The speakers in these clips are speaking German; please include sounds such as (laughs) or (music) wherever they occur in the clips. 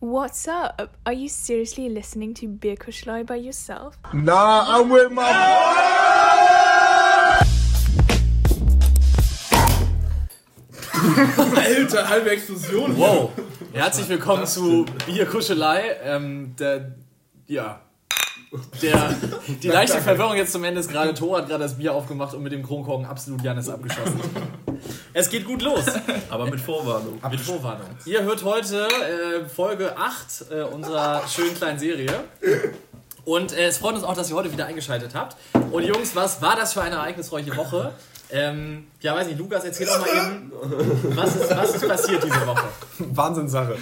What's up? Are you seriously listening to Beer Kuschlei by yourself? Nah, I'm with my (laughs) Alter, halbe Explosion. Wow. Herzlich willkommen zu Bierkuschelei. Ähm, der, ja. Der, (laughs) die leichte Verwirrung jetzt zum Ende ist gerade, Thor hat gerade das Bier aufgemacht und mit dem Kronkorken absolut Janis abgeschossen. Es geht gut los. Aber mit Vorwarnung. Mit Vorwarnung. Ihr hört heute äh, Folge 8 äh, unserer schönen kleinen Serie. Und äh, es freut uns auch, dass ihr heute wieder eingeschaltet habt. Und Jungs, was war das für eine ereignisreiche Woche? Ähm, ja, weiß nicht, Lukas, erzähl doch mal eben, was ist, was ist passiert diese Woche? Wahnsinnssache.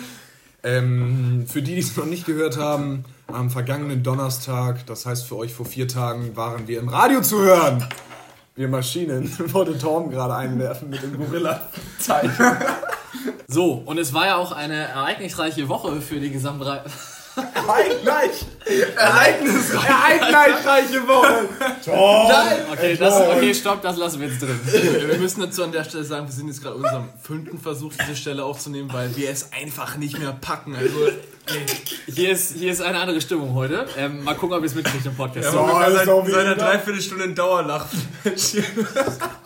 Ähm, für die, die es noch nicht gehört haben, am vergangenen Donnerstag, das heißt für euch vor vier Tagen, waren wir im Radio zu hören. Wir Maschinen, (laughs) wollte Torben gerade einwerfen mit dem Gorilla-Zeichen. So, und es war ja auch eine ereignisreiche Woche für die gesamte... Ereignis! Ereignisreiche, ereignisreiche Woche! Okay, das, okay, stopp, das lassen wir jetzt drin. Wir müssen dazu an der Stelle sagen, wir sind jetzt gerade unserem fünften Versuch, diese Stelle aufzunehmen, weil wir es einfach nicht mehr packen. Also, Hier ist, hier ist eine andere Stimmung heute. Ähm, mal gucken, ob ihr es mitkriegt im Podcast. So, ist doch wieder da. Dreiviertelstunde in Dauerlach.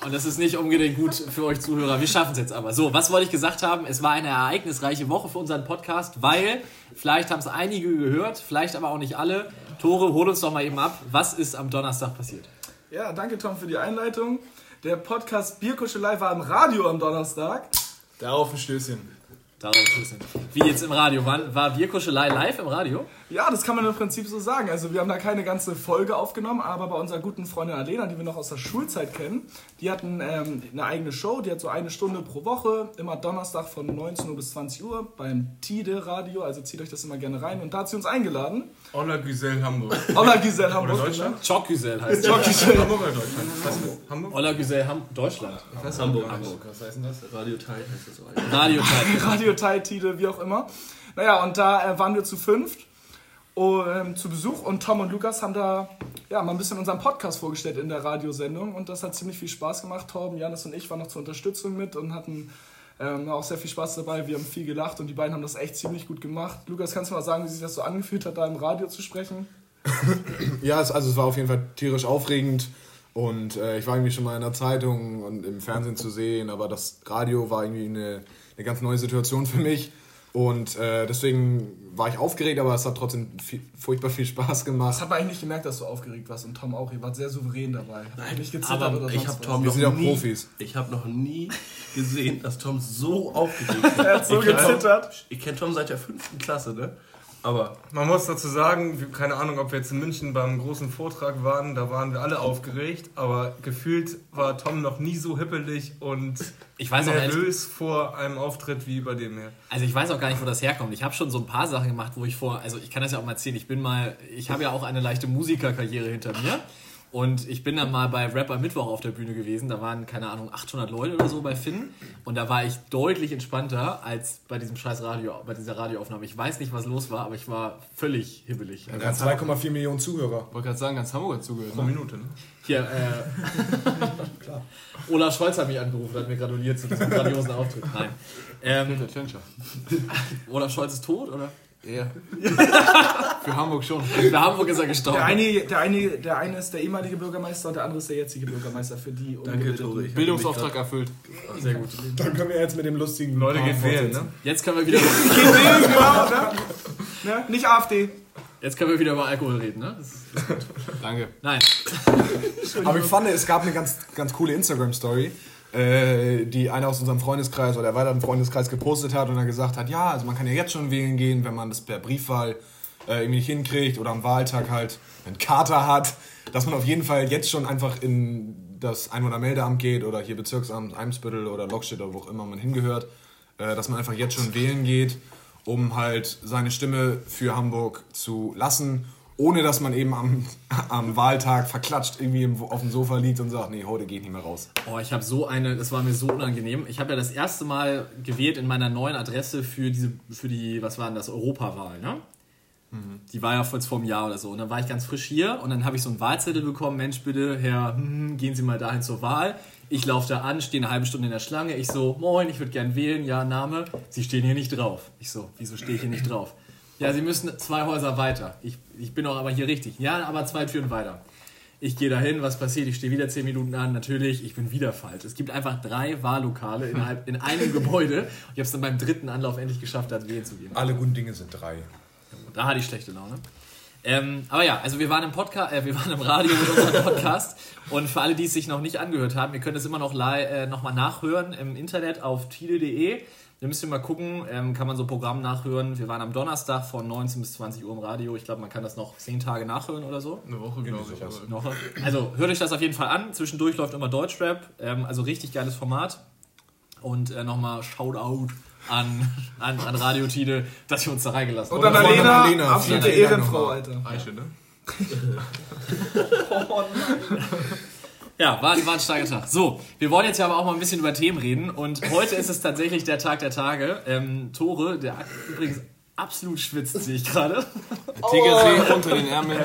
Und das ist nicht unbedingt gut für euch Zuhörer. Wir schaffen es jetzt aber. So, was wollte ich gesagt haben? Es war eine ereignisreiche Woche für unseren Podcast, weil vielleicht haben es einige gehört, vielleicht aber auch nicht alle. Tore, hol uns doch mal eben ab. Was ist am Donnerstag passiert? Ja, danke Tom für die Einleitung. Der Podcast Bierkuschelei war im Radio am Donnerstag. Darauf ein Stößchen. Darauf ist es. Wie jetzt im Radio? War, war Bierkuschelei live im Radio? Ja, das kann man im Prinzip so sagen. Also wir haben da keine ganze Folge aufgenommen, aber bei unserer guten Freundin Alena, die wir noch aus der Schulzeit kennen, die hatten ähm, eine eigene Show, die hat so eine Stunde pro Woche, immer Donnerstag von 19 Uhr bis 20 Uhr beim Tide Radio, also zieht euch das immer gerne rein. Und da hat sie uns eingeladen. Olla Güsel Hamburg. Olla Giselle Hamburg. Oder Deutschland? Chokgüsel heißt es. Jock Giselle. Hamburg oder Deutschland? Was Hamburg? Ola Güsel, Ham Deutschland. Hamburg. Hamburg. Was heißt denn das? Radio Tide heißt das so. Radio Time. (laughs) Radio Tide, wie auch immer. Naja, und da äh, waren wir zu fünft ähm, zu Besuch und Tom und Lukas haben da ja, mal ein bisschen unseren Podcast vorgestellt in der Radiosendung und das hat ziemlich viel Spaß gemacht. Torben, Janis und ich waren noch zur Unterstützung mit und hatten ähm, auch sehr viel Spaß dabei. Wir haben viel gelacht und die beiden haben das echt ziemlich gut gemacht. Lukas, kannst du mal sagen, wie sich das so angefühlt hat, da im Radio zu sprechen? (laughs) Ja, es, also es war auf jeden Fall tierisch aufregend und äh, ich war irgendwie schon mal in der Zeitung und im Fernsehen zu sehen, aber das Radio war irgendwie eine, eine ganz neue Situation für mich und äh, deswegen war ich aufgeregt, aber es hat trotzdem viel, furchtbar viel Spaß Das gemacht. hat man eigentlich nicht gemerkt, dass du aufgeregt warst und Tom auch. Ihr wart sehr souverän dabei. Habt nicht gezittert Aber oder ich habe. Tom Wir noch sind ja nie, Profis. Ich habe noch nie gesehen, dass Tom so (laughs) aufgeregt ist. Er hat so ich kenn gezittert. Tom, ich kenne Tom seit der fünften Klasse, ne? Aber Man muss dazu sagen, keine Ahnung, ob wir jetzt in München beim großen Vortrag waren, da waren wir alle aufgeregt, aber gefühlt war Tom noch nie so hippelig und nervös vor einem Auftritt wie bei dem hier. also ich weiß auch gar nicht, wo das herkommt. Ich habe schon so ein paar Sachen gemacht, wo ich vor, also ich kann das ja auch mal erzählen. Ich bin mal, ich habe ja auch eine leichte Musikerkarriere hinter mir. Und ich bin dann mal bei Rapper Mittwoch auf der Bühne gewesen. Da waren, keine Ahnung, 800 Leute oder so bei Finn. Und da war ich deutlich entspannter als bei diesem scheiß Radio, bei dieser Radioaufnahme. Ich weiß nicht, was los war, aber ich war völlig hibbelig. Also Er hat 2,4 Millionen Zuhörer. Ich wollte gerade sagen, ganz Hamburg hat zugehört. Pro Ne? Minute, ne? Hier, äh, (laughs) Olaf Scholz hat mich angerufen, hat mir gratuliert zu diesem grandiosen Auftritt. Nein. Ähm. (laughs) Olaf Scholz ist tot, oder? Ja. (laughs) Für Hamburg schon. Für Hamburg ist er gestorben. Der eine, der, eine, der eine ist der ehemalige Bürgermeister und der andere ist der jetzige Bürgermeister für die. danke. Tore. Bildungsauftrag erfüllt. Sehr gut. Dann können wir jetzt mit dem lustigen Leute, geht wählen, ne? Jetzt können wir wieder, (laughs) genau, ne? (laughs) ne? Nicht AfD. jetzt können wir wieder über Alkohol reden, ne? Das ist, Danke. nein. Aber ich fand, es gab eine ganz, ganz coole Instagram-Story, äh, die einer aus unserem Freundeskreis oder erweiterten Freundeskreis gepostet hat und dann gesagt hat, ja, also man kann ja jetzt schon wählen gehen, wenn man das per Briefwahl äh, irgendwie nicht hinkriegt oder am Wahltag halt einen Kater hat, dass man auf jeden Fall jetzt schon einfach in das Einwohnermeldeamt geht oder hier Bezirksamt Eimsbüttel oder Lockstedt oder wo auch immer man hingehört, äh, dass man einfach jetzt schon wählen geht, um halt seine Stimme für Hamburg zu lassen ohne dass man eben am, am Wahltag verklatscht irgendwie auf dem Sofa liegt und sagt, nee, heute geht nicht mehr raus. Oh, ich habe so eine, das war mir so unangenehm. Ich habe ja das erste Mal gewählt in meiner neuen Adresse für diese, für die, was war denn das, Europawahl, ne? Die war ja vor, vor einem Jahr oder so. Und dann war ich ganz frisch hier und dann habe ich so einen Wahlzettel bekommen. Mensch, bitte, Herr, hm, gehen Sie mal dahin zur Wahl. Ich laufe da an, stehe eine halbe Stunde in der Schlange. Ich so, moin, ich würde gern wählen. Ja, Name. Sie stehen hier nicht drauf. Ich so, wieso stehe ich hier nicht drauf? Ja, Sie müssen zwei Häuser weiter. Ich, ich bin doch aber hier richtig. Ja, aber zwei Türen weiter. Ich gehe dahin, was passiert? Ich stehe wieder zehn Minuten an. Natürlich, ich bin wieder falsch. Es gibt einfach drei Wahllokale innerhalb in einem Gebäude. Ich habe es dann beim dritten Anlauf endlich geschafft, da wählen zu gehen. Alle guten Dinge sind drei. Da hatte ich schlechte Laune. Ähm, aber ja, also wir waren im Podcast, äh, wir waren im Radio mit unserem Podcast und für alle, die es sich noch nicht angehört haben, ihr könnt es immer noch äh, noch mal nachhören im Internet auf tide.de. Da müsst ihr mal gucken, ähm, kann man so Programm nachhören. Wir waren am Donnerstag von 19 bis 20 Uhr im Radio. Ich glaube, man kann das noch zehn Tage nachhören oder so. Eine Woche, glaube ich. Noch. Also hört euch das auf jeden Fall an. Zwischendurch läuft immer Deutschrap. Ähm, also richtig geiles Format. Und äh, nochmal Shoutout an, an, an Radio Tide, dass ihr uns da reingelassen Und habt. dann Und Alena, Alena, absolute Ehrenfrau. Alter. Eiche, ne? (laughs) (laughs) Ja, war, war ein starker Tag. So, wir wollen jetzt ja aber auch mal ein bisschen über Themen reden. Und heute ist es tatsächlich der Tag der Tage. Ähm, Tore, der übrigens absolut schwitzt, sehe ich gerade. TGC unter den Ärmeln.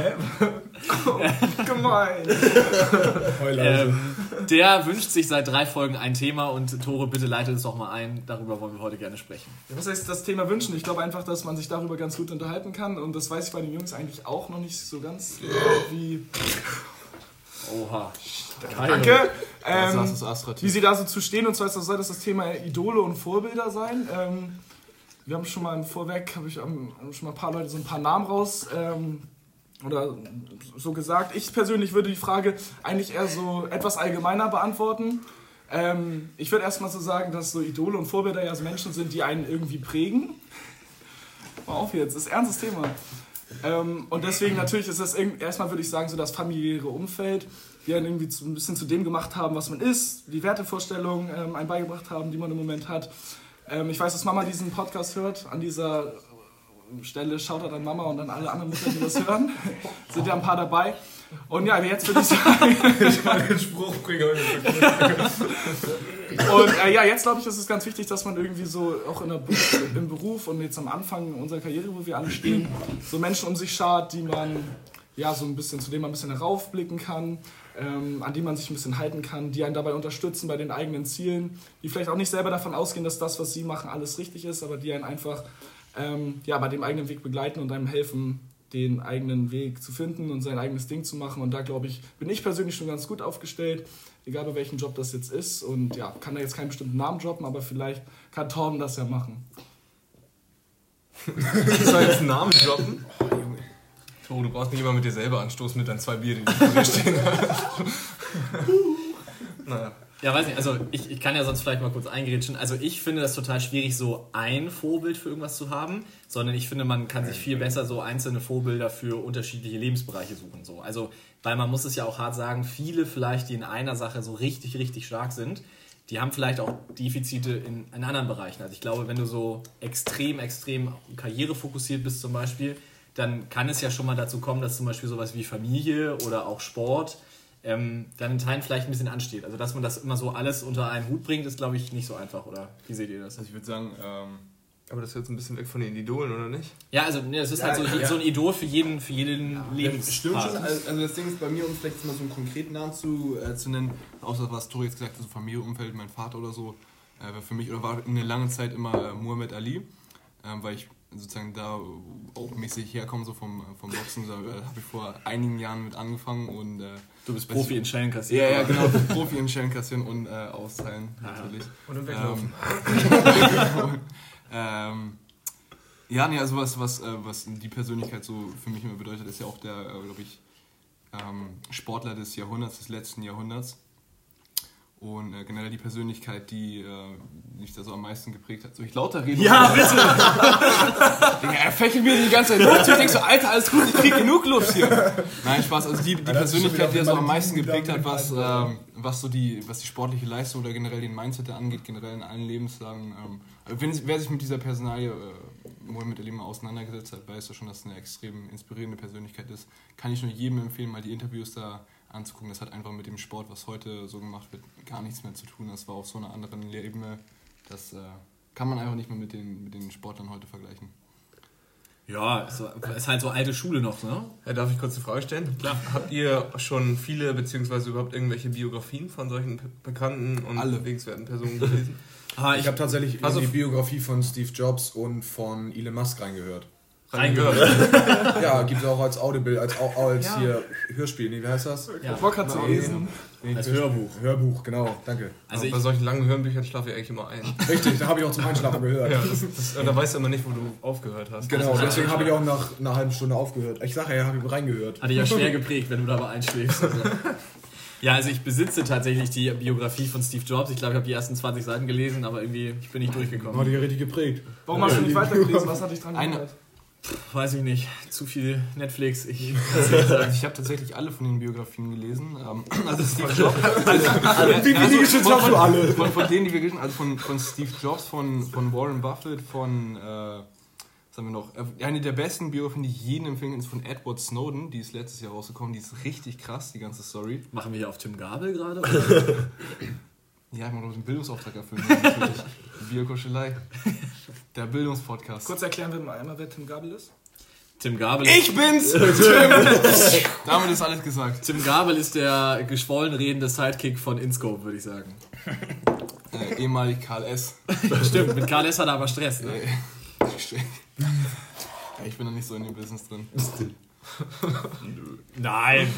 Gemein. Ähm, der wünscht sich seit drei Folgen ein Thema und Tore, bitte leitet es doch mal ein. Darüber wollen wir heute gerne sprechen. Was heißt das Thema wünschen? Ich glaube einfach, dass man sich darüber ganz gut unterhalten kann. Und das weiß ich bei den Jungs eigentlich auch noch nicht so ganz genau, wie. Oha. Danke. Ähm, wie sie da so zu stehen. Und zwar ist das, soll das das Thema Idole und Vorbilder sein. Ähm, wir haben schon mal im Vorweg, habe ich haben schon mal ein paar Leute so ein paar Namen raus ähm, oder so gesagt. Ich persönlich würde die Frage eigentlich eher so etwas allgemeiner beantworten. Ähm, ich würde erstmal so sagen, dass so Idole und Vorbilder ja so Menschen sind, die einen irgendwie prägen. Mal auf jetzt, das ist ein ernstes Thema. Ähm, und deswegen natürlich ist das erstmal würde ich sagen, so das familiäre Umfeld, die einen irgendwie zu, ein bisschen zu dem gemacht haben, was man ist, die Wertevorstellungen ähm, einem beigebracht haben, die man im Moment hat. Ähm, ich weiß, dass Mama diesen Podcast hört. An dieser Stelle schaut er dann Mama und dann alle anderen Mütter, die das hören. (laughs) Sind ja ein paar dabei. Und ja, jetzt würde ich sagen, (laughs) Den Spruch bringen. Und äh, ja, jetzt glaube ich, ist es ganz wichtig, dass man irgendwie so auch in der im Beruf und jetzt am Anfang unserer Karriere, wo wir alle stehen, so Menschen um sich schart, die man ja so ein bisschen, zu denen man ein bisschen heraufblicken kann, ähm, an die man sich ein bisschen halten kann, die einen dabei unterstützen bei den eigenen Zielen, die vielleicht auch nicht selber davon ausgehen, dass das, was sie machen, alles richtig ist, aber die einen einfach ähm, ja, bei dem eigenen Weg begleiten und einem helfen, den eigenen Weg zu finden und sein eigenes Ding zu machen. Und da glaube ich, bin ich persönlich schon ganz gut aufgestellt, egal bei welchem Job das jetzt ist. Und ja, kann da jetzt keinen bestimmten Namen droppen, aber vielleicht kann Torben das ja machen. (laughs) Soll ich jetzt einen Namen droppen? (laughs) Toro, du brauchst nicht immer mit dir selber anstoßen mit deinen zwei Bier, die du vor dir stehen (laughs) naja. Ja, weiß nicht, also ich, ich kann ja sonst vielleicht mal kurz eingrätschen. Also ich finde das total schwierig, so ein Vorbild für irgendwas zu haben, sondern ich finde, man kann sich viel besser so einzelne Vorbilder für unterschiedliche Lebensbereiche suchen. So. Also, weil man muss es ja auch hart sagen, viele vielleicht, die in einer Sache so richtig, richtig stark sind, die haben vielleicht auch Defizite in, in anderen Bereichen. Also ich glaube, wenn du so extrem, extrem karrierefokussiert bist zum Beispiel, dann kann es ja schon mal dazu kommen, dass zum Beispiel sowas wie Familie oder auch Sport ähm, dann in Teilen vielleicht ein bisschen ansteht. Also dass man das immer so alles unter einen Hut bringt, ist glaube ich nicht so einfach, oder? Wie seht ihr das? Also ich würde sagen, ähm, aber das ist jetzt ein bisschen weg von den Idolen, oder nicht? Ja, also ne, es ist halt so, so ein Idol für jeden, für jeden Stimmt schon. Also, also das Ding ist bei mir, um vielleicht mal so einen konkreten Namen zu, äh, zu nennen, außer was Tori jetzt gesagt hat, so Familie, Umfeld, mein Vater oder so, äh, war für mich oder war eine lange Zeit immer äh, Muhammad Ali, ähm, weil ich sozusagen da auch mäßig herkomme, so vom, vom Boxen. Da äh, habe ich vor einigen Jahren mit angefangen und äh, Du bist Profi in Schellen kassieren. ja, ja, genau, (laughs) Profi in Schellen kassieren und äh, austeilen, natürlich. Und im Weglaufen. Ähm, (laughs) ähm, ja, nee, also was, was, äh, was die Persönlichkeit so für mich immer bedeutet, ist ja auch der, äh, glaube ich, ähm, Sportler des Jahrhunderts, des letzten Jahrhunderts. Und äh, generell die Persönlichkeit, die äh, mich da so am meisten geprägt hat. Soll ich lauter reden? Ja, bitte! (laughs) Digga, er fächelt mir die ganze Zeit Luft. Ich denk so, Alter, alles gut, ich krieg genug Luft hier. Nein, Spaß. Also die, die Persönlichkeit, die er so am meisten geprägt hat, was, ähm, was so die, was die sportliche Leistung oder generell den Mindset angeht, generell in allen Lebenslagen. Ähm, wenn, wer sich mit dieser Personalie äh, Mohamed Ali mal auseinandergesetzt hat, weiß ja schon, dass es eine extrem inspirierende Persönlichkeit ist. Kann ich nur jedem empfehlen, mal die Interviews da anzugucken. Das hat einfach mit dem Sport, was heute so gemacht wird, gar nichts mehr zu tun. Das war auf so einer anderen Ebene. Das äh, kann man einfach nicht mehr mit den, mit den Sportlern heute vergleichen. Ja, ist, so- ist halt so alte Schule noch, ne? Ja, darf ich kurz eine Frage stellen? Klar. Habt ihr schon viele, beziehungsweise überhaupt irgendwelche Biografien von solchen be- bekannten und Alle. bewegenswerten Personen gelesen? (laughs) Ah, Ich habe tatsächlich Also- in die Biografie von Steve Jobs und von Elon Musk reingehört. Reingehört. (laughs) Ja, gibt es auch als Audible, als, als hier Hörspiel, nee, wie heißt das? Ja. Bock hat zu lesen. Nee, Als. Hörbuch. Hörbuch, genau, danke. Also ich, bei solchen langen Hörbüchern schlafe ich eigentlich immer ein. (laughs) Richtig, da habe ich auch zum Einschlafen gehört. Ja, das, das, da weißt du immer nicht, wo du aufgehört hast. Genau, deswegen habe ich auch nach einer halben Stunde aufgehört. Ich sage ja, habe ich reingehört. Hatte ja schwer (laughs) geprägt, wenn du dabei einschläfst. Also. Ja, also ich besitze tatsächlich die Biografie von Steve Jobs. Ich glaube, ich habe die ersten 20 Seiten gelesen, aber irgendwie ich bin nicht Hat durchgekommen. dich ja richtig geprägt. Warum hast du nicht weitergelesen? Was hat dich dran Eine- gehindert? Weiß ich nicht. Zu viel Netflix. Ich, Also ich habe tatsächlich alle von den Biografien gelesen. Ähm, Also Steve Jobs. (laughs) Also, Wie geschützt hast du alle? Von, von denen, die wir gelesen haben, also von, von Steve Jobs, von, von Warren Buffett, von, äh, was haben wir noch? Äh, Eine der besten Biografien, die ich jedem empfehlen kann, ist von Edward Snowden. Die ist letztes Jahr rausgekommen. Die ist richtig krass, die ganze Story. machen wir hier auf Tim Gabel gerade? (laughs) Ja, ich muss einen Bildungsauftrag erfüllen. natürlich. (laughs) Biokuschelei. Der Bildungspodcast. Kurz erklären wir mal einmal, wer Tim Gabel ist. Tim Gabel. Ich bin's! (laughs) Damit ist alles gesagt. Tim Gabel ist der geschwollen redende Sidekick von InScope, würde ich sagen. Äh, ehemalig Karl S. (laughs) Stimmt, mit Karl S. hat er aber Stress. Ne? Ja, ich bin da nicht so in dem Business drin. Nein.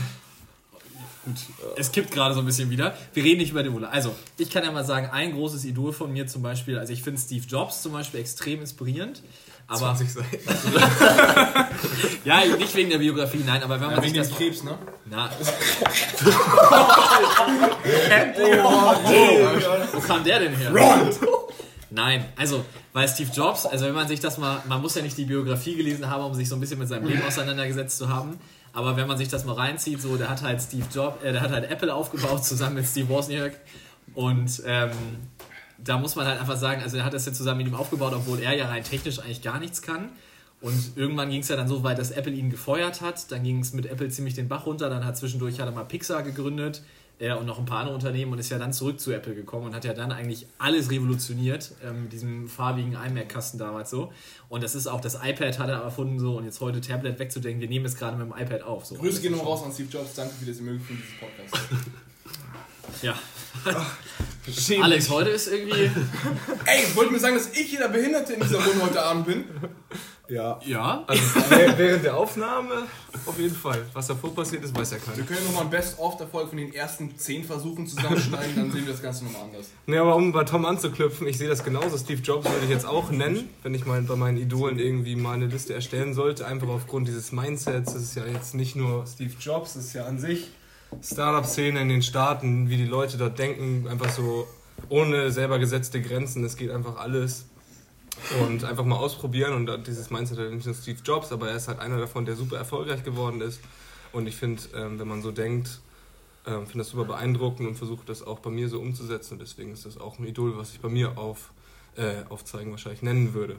Gut, es kippt gerade so ein bisschen wieder. Wir reden nicht über den Ulla. Also, ich kann ja mal sagen, ein großes Idol von mir zum Beispiel, also ich finde Steve Jobs zum Beispiel extrem inspirierend. Aber, 20 Seiten. (laughs) ja, nicht wegen der Biografie, nein, aber wenn man sich das... Krebs, ne? Na. oh, (laughs) wo kam der denn her? Nein, also, weil Steve Jobs, also wenn man sich das mal, man muss ja nicht die Biografie gelesen haben, um sich so ein bisschen mit seinem Leben auseinandergesetzt zu haben, aber wenn man sich das mal reinzieht, so, der hat halt Steve Jobs, äh, der hat halt Apple aufgebaut zusammen mit Steve Wozniak und ähm, da muss man halt einfach sagen, also er hat das ja zusammen mit ihm aufgebaut, obwohl er ja rein technisch eigentlich gar nichts kann. Und irgendwann ging es ja dann so weit, dass Apple ihn gefeuert hat. Dann ging es mit Apple ziemlich den Bach runter. Dann hat zwischendurch hat er mal Pixar gegründet er und noch ein paar andere Unternehmen und ist ja dann zurück zu Apple gekommen und hat ja dann eigentlich alles revolutioniert ähm, mit diesem farbigen iMac-Kasten damals so. Und das ist auch das iPad hat er erfunden so und jetzt heute Tablet wegzudenken. Wir nehmen es gerade mit dem iPad auf. So. Grüße gehen noch raus an Steve Jobs. Danke für das Ermöglichen dieses Podcasts. Ja. Alex, heute ist irgendwie. (laughs) Ey, wollt mir sagen, dass ich hier der Behinderte in dieser Runde heute Abend bin? Ja. Ja. Also wäh- während der Aufnahme auf jeden Fall. Was davor passiert ist, weiß ja keiner. Wir können nochmal ein Best-of-Erfolg von den ersten 10 Versuchen zusammenschneiden, dann sehen wir das Ganze nochmal anders. (laughs) Ne, aber um bei Tom anzuknüpfen, ich sehe das genauso. Steve Jobs würde ich jetzt auch nennen, wenn ich mal bei meinen Idolen irgendwie mal eine Liste erstellen sollte. Einfach aufgrund dieses Mindsets. Das ist ja jetzt nicht nur Steve Jobs, das ist ja an sich Startup-Szene in den Staaten, wie die Leute dort denken, einfach so ohne selber gesetzte Grenzen. Es geht einfach alles. Und einfach mal ausprobieren. Und dieses Mindset hat nicht nur Steve Jobs, aber er ist halt einer davon, der super erfolgreich geworden ist. Und ich finde, ähm, wenn man so denkt, ähm, finde das super beeindruckend und versuche das auch bei mir so umzusetzen. Und deswegen ist das auch ein Idol, was ich bei mir auf, äh, aufzeigen wahrscheinlich nennen würde.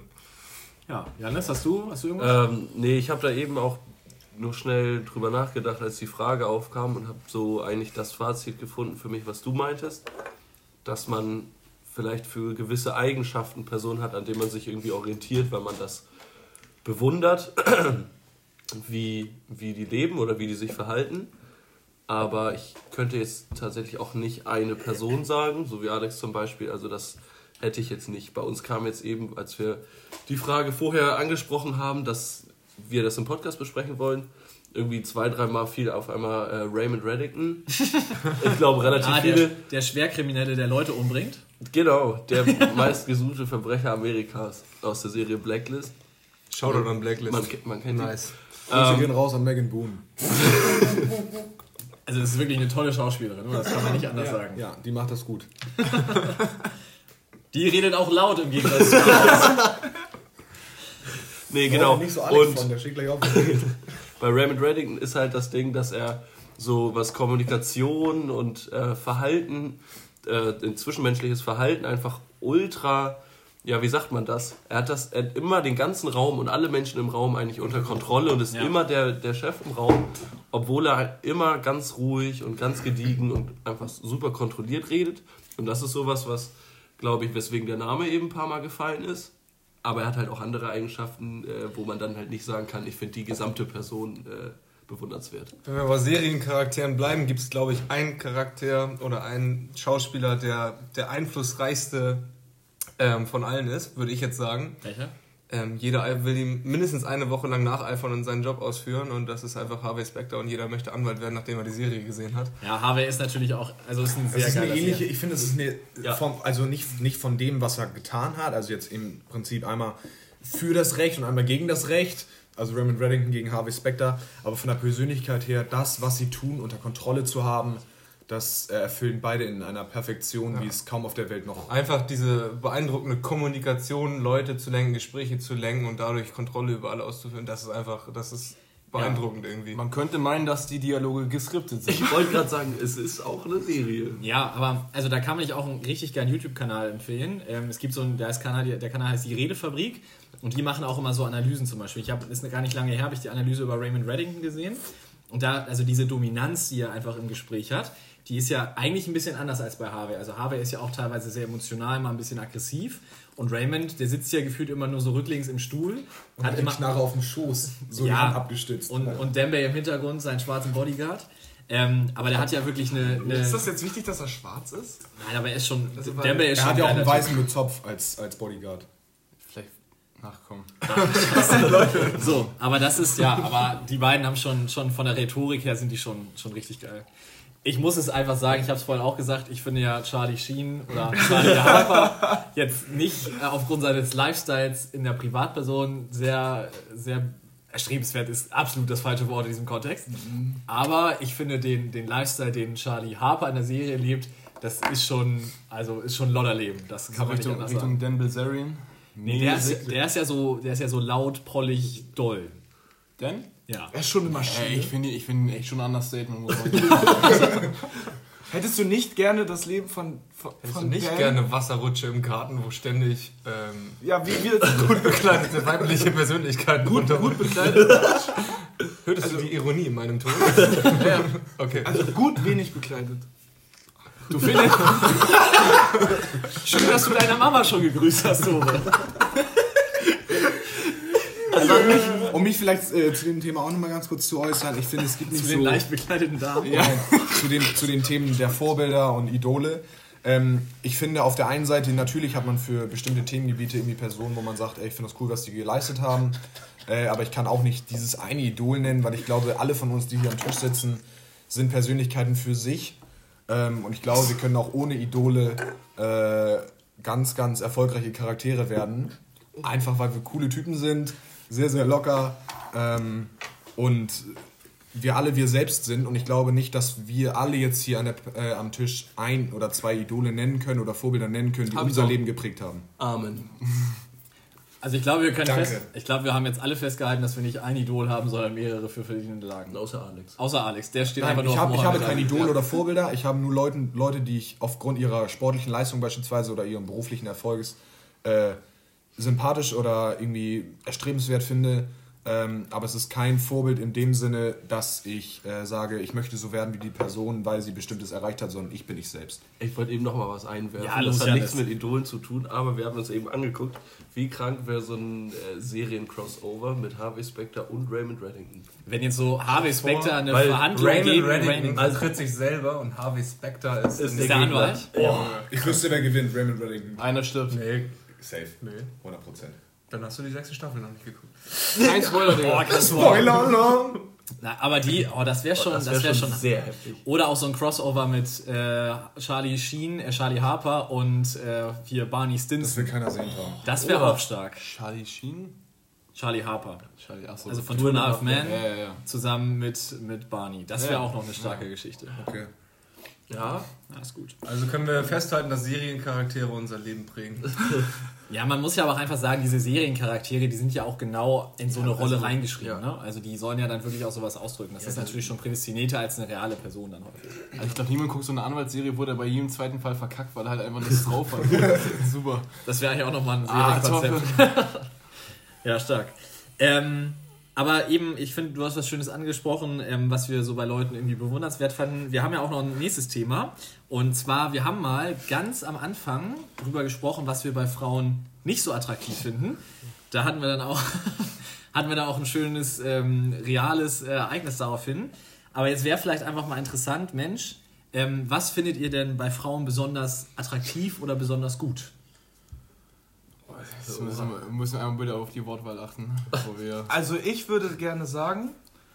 Ja, Janis, hast du, hast du irgendwas? Ähm, nee, ich habe da eben auch nur schnell drüber nachgedacht, als die Frage aufkam und habe so eigentlich das Fazit gefunden für mich, was du meintest, dass man vielleicht für gewisse Eigenschaften Personen hat, an denen man sich irgendwie orientiert, weil man das bewundert, (clears throat) wie, wie die leben oder wie die sich verhalten. Aber ich könnte jetzt tatsächlich auch nicht eine Person sagen, so wie Alex zum Beispiel. Also das hätte ich jetzt nicht. Bei uns kam jetzt eben, als wir die Frage vorher angesprochen haben, dass wir das im Podcast besprechen wollen, irgendwie zwei, dreimal fiel auf einmal äh, Raymond Reddington. (laughs) Ich glaube relativ Ah, der, viele. der Schwerkriminelle, der Leute umbringt. Genau, der (laughs) meistgesuchte Verbrecher Amerikas aus der Serie Blacklist. Shoutout an Blacklist. Man, man kennt nice. Grüße Ähm, gehen raus an Megan Boone. (laughs) Also das ist wirklich eine tolle Schauspielerin, oder? das kann man nicht anders sagen. Ja, die macht das gut. Die redet auch laut im Gegensatz zu. Nee, genau. Nicht so Alex Und von, der steht gleich auf. (laughs) bei Raymond Reddington ist halt das Ding, dass er so was Kommunikation und äh, Verhalten, äh, ein zwischenmenschliches Verhalten einfach ultra, ja, wie sagt man das? Er hat das, er hat immer den ganzen Raum und alle Menschen im Raum eigentlich unter Kontrolle und ist Ja. immer der, der Chef im Raum, obwohl er halt immer ganz ruhig und ganz gediegen und einfach super kontrolliert redet. Und das ist sowas, was, glaube ich, weswegen der Name eben ein paar Mal gefallen ist. Aber er hat halt auch andere Eigenschaften, äh, wo man dann halt nicht sagen kann, ich finde die gesamte Person äh, bewundernswert. Wenn wir bei Seriencharakteren bleiben, gibt es, glaube ich, einen Charakter oder einen Schauspieler, der der einflussreichste ähm, von allen ist, würde ich jetzt sagen. Welcher? Ähm, jeder will ihm mindestens eine Woche lang nacheifern und seinen Job ausführen und das ist einfach Harvey Specter und jeder möchte Anwalt werden, nachdem er die Serie gesehen hat. Ja, Harvey ist natürlich auch, also ist ein Es sehr ist eine ähnliche, Serie. ich finde, es ist eine, Ja. vom, also nicht, nicht von dem, was er getan hat, also jetzt im Prinzip einmal für das Recht und einmal gegen das Recht, also Raymond Reddington gegen Harvey Specter, aber von der Persönlichkeit her, das, was sie tun, unter Kontrolle zu haben, das erfüllen beide in einer Perfektion, wie es kaum auf der Welt noch Einfach diese beeindruckende Kommunikation, Leute zu lenken, Gespräche zu lenken und dadurch Kontrolle über alle auszuführen, das ist einfach, das ist beeindruckend irgendwie. Man könnte meinen, dass die Dialoge geskriptet sind. Ich wollte gerade sagen, es ist auch eine Serie. Ja, aber also da kann man ich auch einen richtig geilen YouTube-Kanal empfehlen. Ähm, es gibt so einen, der, heißt Kanal, der Kanal heißt die Redefabrik und die machen auch immer so Analysen zum Beispiel. Ich habe, ist gar nicht lange her, habe ich die Analyse über Raymond Reddington gesehen und da, also diese Dominanz, die er einfach im Gespräch hat, die ist ja eigentlich ein bisschen anders als bei Harvey. Also Harvey ist ja auch teilweise sehr emotional, mal ein bisschen aggressiv und Raymond, der sitzt ja gefühlt immer nur so rücklings im Stuhl, und hat hat die immer Knarre auf dem Schoß, so Ja. Abgestützt. und, und Dembe im Hintergrund, seinen schwarzen Bodyguard. Ähm, aber der hat ja wirklich eine. eine Ist das jetzt wichtig, dass er schwarz ist? nein, aber er ist schon. Also, Dembe ist er schon hat ja auch einen Typ. weißen mit Zopf als, als Bodyguard. Vielleicht nachkommen. (laughs) So, aber das ist ja, aber die beiden haben schon, schon von der Rhetorik her sind die schon, schon richtig geil. Ich muss es einfach sagen, ich habe es vorhin auch gesagt, ich finde ja Charlie Sheen oder Charlie Harper jetzt nicht äh, aufgrund seines Lifestyles in der Privatperson sehr, sehr erstrebenswert ist absolut das falsche Wort in diesem Kontext. Aber ich finde den, den Lifestyle, den Charlie Harper in der Serie lebt, das ist schon, also ist schon Lodderleben. Das kann man nicht Richtung, anders Richtung sagen. Dan Bilzerian. Nee, der, ist, der ist ja so, der ist ja so laut, pollig, doll. Dan? Ja. Er ist schon eine Maschine. Ey, ich finde ich find ihn echt schon ein Understatement. Muss man (laughs) sagen. Hättest du nicht gerne das Leben von, von, Hättest du nicht Dan? gerne Wasserrutsche im Garten, wo ständig ähm, Ja, wie wir gut bekleidete weibliche Persönlichkeiten gut, gut bekleidet. Hörtest du die Ironie in meinem Ton? ja. Okay. also gut wenig bekleidet. Du findest. Schön, dass du deine Mama schon gegrüßt hast, Tore. Also, um mich vielleicht äh, zu dem Thema auch nochmal ganz kurz zu äußern, ich finde, es gibt nicht Zu so... den leicht bekleideten Damen. Ja, zu, den, zu den Themen der Vorbilder und Idole. Ähm, ich finde, auf der einen Seite, natürlich hat man für bestimmte Themengebiete irgendwie Personen, wo man sagt, ey, ich finde das cool, was die geleistet haben. Äh, aber ich kann auch nicht dieses eine Idol nennen, weil ich glaube, alle von uns, die hier am Tisch sitzen, sind Persönlichkeiten für sich. Ähm, und ich glaube, wir können auch ohne Idole äh, ganz, ganz erfolgreiche Charaktere werden. Einfach weil wir coole Typen sind, sehr, sehr locker. Ähm, und wir alle wir selbst sind und ich glaube nicht, dass wir alle jetzt hier an der, äh, am Tisch ein oder zwei Idole nennen können oder Vorbilder nennen können, die Hab unser. Leben geprägt haben. Amen. (laughs) Also ich glaube, wir können Danke. fest, ich glaube, wir haben jetzt alle festgehalten, dass wir nicht ein Idol haben, sondern mehrere für verschiedene Lagen. Außer Alex. Außer Alex, der steht Nein, einfach nur ich, auf hab, ich habe kein. Idol Ja. oder Vorbilder, ich habe nur Leuten, Leute, die ich aufgrund ihrer sportlichen Leistung beispielsweise oder ihrem beruflichen Erfolges äh, sympathisch oder irgendwie erstrebenswert finde. Ähm, aber es ist kein Vorbild in dem Sinne, dass ich äh, sage, ich möchte so werden wie die Person, weil sie bestimmtes erreicht hat, sondern ich bin ich selbst. Ich wollte eben noch mal was einwerfen. Ja, das hat Janis. nichts mit Idolen zu tun, aber wir haben uns eben angeguckt, wie krank wäre so ein äh, Serien-Crossover mit Harvey Specter und Raymond Reddington. Wenn jetzt so Harvey Specter eine Weil Verhandlung Raymond gegen Reddington Raymond vertritt sich selber und Harvey Specter ist, Ist ist der Anwalt. Ich wüsste, wer gewinnt, Raymond Reddington. Einer stirbt. Nee, Safe. nee. 100 Prozent. Dann hast du die sechste Staffel noch nicht geguckt. Kein Spoiler, Digga. Boah, krass. Spoiler-Alarm! Na, aber die, oh, das wäre schon, das wär wäre schon, sehr heftig. Oder auch so ein Crossover mit äh, Charlie Sheen, äh, Charlie Harper und äh, hier Barney Das Stinson. will keiner sehen trauen. Das wäre Oder- auch stark. Charlie Sheen? Charlie Harper. Charlie, achso. Also von Two and a Half Men Ja, ja, ja. zusammen mit, mit Barney. Das wäre Ja. auch noch eine starke Geschichte. Okay. Ja, Ja, ist gut. Also können wir festhalten, dass Seriencharaktere unser Leben prägen. (laughs) Ja, man muss ja aber auch einfach sagen, diese Seriencharaktere, die sind ja auch genau in so eine Rolle reingeschrieben. ja. Ne? Also die sollen ja dann wirklich auch sowas ausdrücken. Das ist natürlich schon prädestinierter als eine reale Person dann häufig. Also ich glaube, niemand guckt so eine Anwaltsserie, wo der bei jedem zweiten Fall verkackt, weil er halt einfach nichts drauf hat. (laughs) Super. Das wäre ja auch nochmal ein Ah, Serienkonzept. (laughs) ja, stark. Ähm, aber eben, ich finde, du hast was Schönes angesprochen, ähm, was wir so bei Leuten irgendwie bewundernswert fanden. Wir haben ja auch noch ein nächstes Thema. Und zwar, wir haben mal ganz am Anfang drüber gesprochen, was wir bei Frauen nicht so attraktiv finden. Da hatten wir dann auch, (laughs) hatten wir dann auch ein schönes, ähm, reales äh, Ereignis daraufhin. Aber jetzt wäre vielleicht einfach mal interessant, Mensch, ähm, was findet ihr denn bei Frauen besonders attraktiv oder besonders gut? Das müssen wir müssen einmal bitte auf die Wortwahl achten. (laughs) Also ich würde gerne sagen,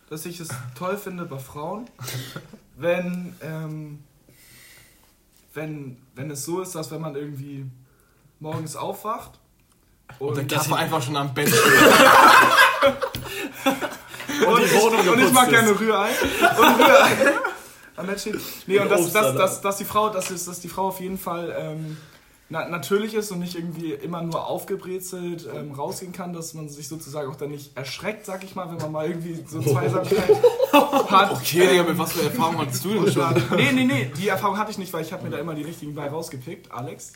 dass ich es toll finde bei Frauen, wenn, ähm, wenn, wenn es so ist, dass wenn man irgendwie morgens aufwacht und, der Kasper einfach schon am Bett (laughs) steht. und, ich, und ich mag gerne Rührei. Und Rührei. (laughs) am Bett steht. Nee, und dass, dass, dass, dass, die Frau, dass, dass die Frau auf jeden Fall ähm, na, natürlich ist und nicht irgendwie immer nur aufgebrezelt ähm, rausgehen kann, dass man sich sozusagen auch dann nicht erschreckt, sag ich mal, wenn man mal irgendwie so (laughs) Zweisamkeit hat. Okay, Digga, mit was für Erfahrung hattest du denn schon? Nee, nee, nee, die Erfahrung hatte ich nicht, weil ich habe mir da immer die richtigen bei rausgepickt. Alex,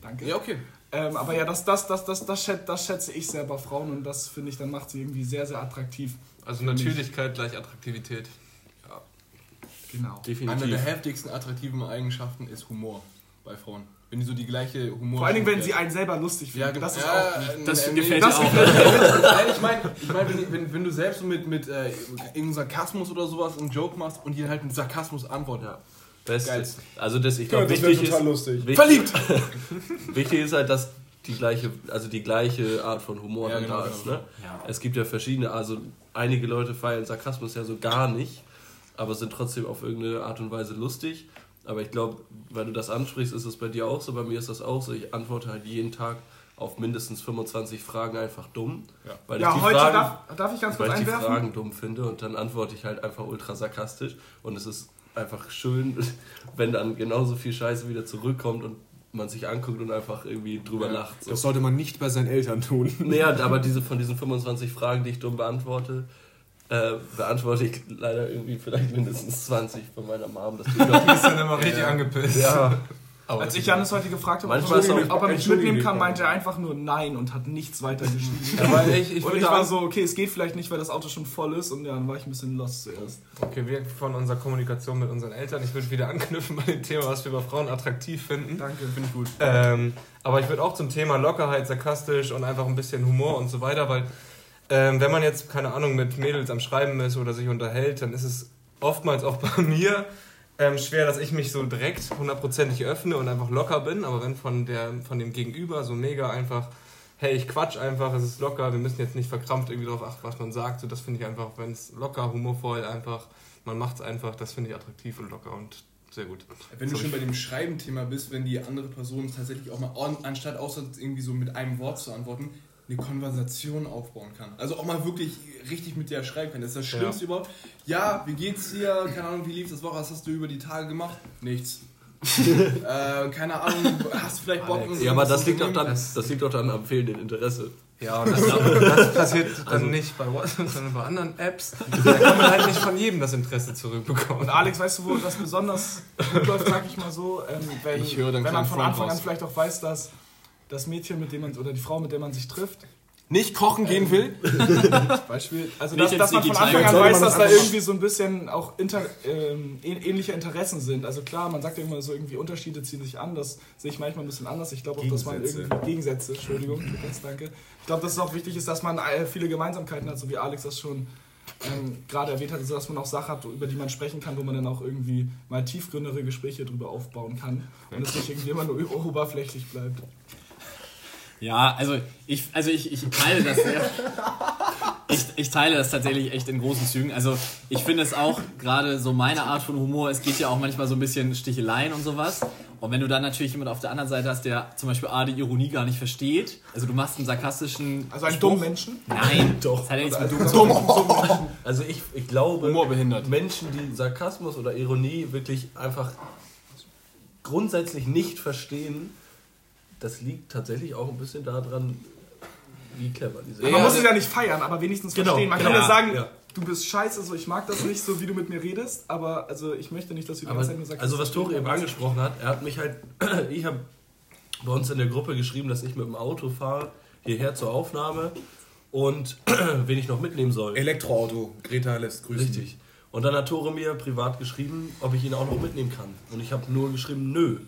danke. Ja, okay. Ähm, aber ja, das, das, das, das, das, schätze, das schätze ich sehr bei Frauen und das finde ich, dann macht sie irgendwie sehr, sehr attraktiv. Also Natürlichkeit gleich Attraktivität. Genau. Eine Definitiv. der heftigsten attraktiven Eigenschaften ist Humor bei Frauen. Wenn die so die gleiche Humor Vor allen Dingen, wenn sie einen selber lustig ja, finden. genau. Das ist ja, auch äh, Das nee, gefällt dir (laughs) auch. Nein, ich meine, ich mein, wenn, wenn, wenn du selbst so mit, mit äh, irgendeinem Sarkasmus oder sowas einen Joke machst und die halt mit Sarkasmus antwortet. Ja. Beste. Geil. Also das, ich Ja, glaube, das wäre wichtig total ist, lustig. wichtig, Verliebt! (laughs) wichtig ist halt, dass die gleiche, also die gleiche Art von Humor Ja, dann genau, da ist. genau. Ne? Es gibt ja verschiedene, also einige Leute feiern Sarkasmus ja so gar nicht, aber sind trotzdem auf irgendeine Art und Weise lustig. Aber ich glaube, weil du das ansprichst, ist es bei dir auch so, bei mir ist das auch so. Ich antworte halt jeden Tag auf mindestens 25 Fragen einfach dumm. Weil Ja, ich die heute Fragen, darf, darf ich ganz kurz weil ich die einwerfen? Fragen dumm finde und dann antworte ich halt einfach ultra sarkastisch und es ist einfach schön, (laughs) wenn dann genauso viel Scheiße wieder zurückkommt und man sich anguckt und einfach irgendwie drüber lacht. So. Das sollte man nicht bei seinen Eltern tun. Naja, (laughs) aber diese von diesen 25 Fragen, die ich dumm beantworte, äh, beantworte ich leider irgendwie vielleicht mindestens 20 von meiner Mom. Das tut mir Die (laughs) ist dann (laughs) immer richtig angepisst. ja. Aber Als ich Janis heute gefragt habe, ob, er auch- mich- ob er mich mitnehmen kann, meinte er einfach nur Nein und hat nichts weiter geschrieben. aber ich, ich und ich war so, okay, es geht vielleicht nicht, weil das Auto schon voll ist und ja, dann war ich ein bisschen lost zuerst. Okay, wir von unserer Kommunikation mit unseren Eltern. Ich würde wieder (laughs) anknüpfen bei dem Thema, was wir bei Frauen attraktiv finden. Danke. Finde ich gut. Ähm, aber ich würde auch zum Thema Lockerheit, sarkastisch und einfach ein bisschen Humor und so weiter, weil ähm, wenn man jetzt, keine Ahnung, mit Mädels am Schreiben ist oder sich unterhält, dann ist es oftmals auch (laughs) bei mir ähm, schwer, dass ich mich so direkt hundertprozentig öffne und einfach locker bin. Aber wenn von, der, von dem Gegenüber so mega einfach, hey, ich quatsch einfach, es ist locker, wir müssen jetzt nicht verkrampft irgendwie drauf achten, was man sagt. So, das finde ich einfach, wenn es locker, humorvoll einfach, man macht es einfach, das finde ich attraktiv und locker und sehr gut. Wenn du schon bei dem Schreiben-Thema bist, wenn die andere Person tatsächlich auch mal, anstatt außer irgendwie so mit einem Wort zu antworten, eine Konversation aufbauen kann. Also auch mal wirklich richtig mit der schreiben kann. Das ist das Schlimmste überhaupt. Ja, wie geht's dir? Keine Ahnung, wie lief das Woche? Was hast du über die Tage gemacht? Nichts. (laughs) äh, keine Ahnung, hast du vielleicht Bock? Ja, aber das liegt, auch unternehmen? dann, das liegt auch dann am fehlenden Interesse. Ja, und das, (laughs) das passiert dann nicht bei WhatsApp, sondern bei anderen Apps. Da kann man halt nicht von jedem das Interesse zurückbekommen. Und Alex, weißt du, wo das besonders gut läuft, sag ich mal so, ähm, wenn, Ich höre wenn man von Anfang an raus. vielleicht auch weiß, dass das Mädchen, mit dem man, oder die Frau, mit der man sich trifft, Nicht kochen gehen will? (laughs) Beispiel, also Nicht dass, dass man von. Anfang an weiß, dass das da irgendwie so ein bisschen auch inter, ähm, ähn- ähnliche Interessen sind. Also klar, man sagt ja immer so irgendwie Unterschiede ziehen sich an, das sehe ich manchmal ein bisschen anders. Ich glaube auch, dass man irgendwie Gegensätze, Entschuldigung, ganz danke. Ich glaube, dass es auch wichtig ist, dass man äh, viele Gemeinsamkeiten hat, so wie Alex das schon ähm, gerade erwähnt hat, so dass man auch Sachen hat, über die man sprechen kann, wo man dann auch irgendwie mal tiefgründere Gespräche drüber aufbauen kann und es nicht irgendwie immer nur oberflächlich bleibt. Ja, also ich, also ich, ich teile das sehr. (laughs) Ich, ich teile das tatsächlich echt in großen Zügen. Also ich finde es auch gerade so meine Art von Humor, es geht ja auch manchmal so ein bisschen Sticheleien und sowas. Und wenn du dann natürlich jemand auf der anderen Seite hast, der zum Beispiel A, die Ironie gar nicht versteht, also du machst einen sarkastischen... Also einen Spruch. dummen Menschen. Nein, (laughs) doch. Das hat ja nichts mit dumm zu tun. Also ich, ich glaube, Humorbehindert. Menschen, die Sarkasmus oder Ironie wirklich einfach grundsätzlich nicht verstehen, das liegt tatsächlich auch ein bisschen daran, wie clever die sind. Man muss es ja nicht feiern, aber wenigstens Genau, verstehen. Man genau. kann ja sagen, Ja. du bist scheiße, so ich mag das nicht, so wie du mit mir redest, aber also ich möchte nicht, dass du die ganze Zeit nur sagst. also was du- eben angesprochen hat, er hat mich halt, (clears throat) ich habe bei uns in der Gruppe geschrieben, dass ich mit dem Auto fahre, hierher zur Aufnahme und (clears throat) wen ich noch mitnehmen soll. Elektroauto. Greta lässt grüßen. Richtig. Und dann hat Tore mir privat geschrieben, ob ich ihn auch noch mitnehmen kann. Und ich habe nur geschrieben, nö.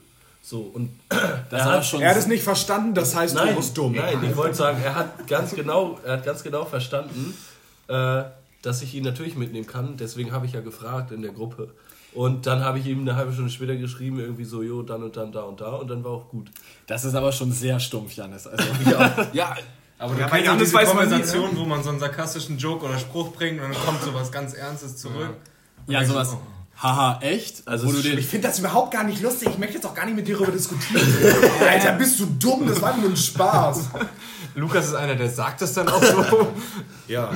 So, und (clears throat) Das er hat, schon Er hat es nicht verstanden, das heißt, nein, du bist dumm. nein, ich wollte sagen, er hat (laughs) ganz genau, er hat ganz genau verstanden, äh, dass ich ihn natürlich mitnehmen kann. Deswegen habe ich ja gefragt in der Gruppe. Und dann habe ich ihm eine halbe Stunde später geschrieben, irgendwie so, jo, dann und dann, da und da. Und dann war auch gut. Das ist aber schon sehr stumpf, Janis. Also, (laughs) Ja, Aber du Ja, kennst ja diese weiß man nie, Konversation, wo man so einen sarkastischen Joke oder Spruch bringt und dann kommt sowas ganz Ernstes zurück. Ja, sowas. denkst Haha, echt? Also Wo du den, Ich finde das überhaupt gar nicht lustig. Ich möchte jetzt auch gar nicht mit dir darüber diskutieren. (laughs) Alter, bist du dumm? Das war nur ein Spaß. Lukas ist einer, der sagt das dann auch so. (laughs) Ja.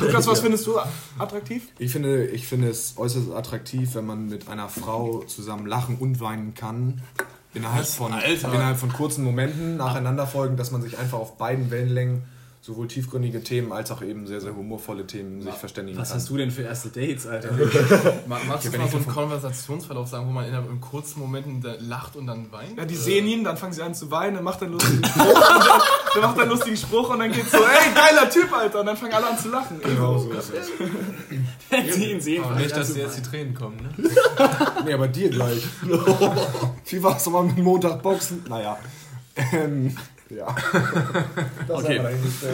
Lukas, was findest du attraktiv? Ich finde, ich finde es äußerst attraktiv, wenn man mit einer Frau zusammen lachen und weinen kann. Innerhalb von, Alter. innerhalb von kurzen Momenten nacheinander folgen, dass man sich einfach auf beiden Wellenlängen sowohl tiefgründige Themen als auch eben sehr, sehr humorvolle Themen sich verständigen was kann. hast du denn für erste Dates, Alter? (laughs) Ma- Magst du mal so einen Konversationsverlauf sagen, wo man in, in kurzen Momenten lacht und dann weint? Ja, die sehen ihn, dann fangen sie an zu weinen, dann macht er einen lustigen Spruch, und (laughs) dann, dann macht er einen lustigen Spruch und dann geht's so, ey, geiler Typ, Alter, und dann fangen alle an zu lachen. Genau so ist es. Wenn sie ihn sehen. Aber nicht, dass dir jetzt die Tränen kommen, ne? (laughs) Nee, aber dir gleich. Wie war's nochmal mit Montag Boxen? Naja. Ähm, ja. (laughs) Das Okay.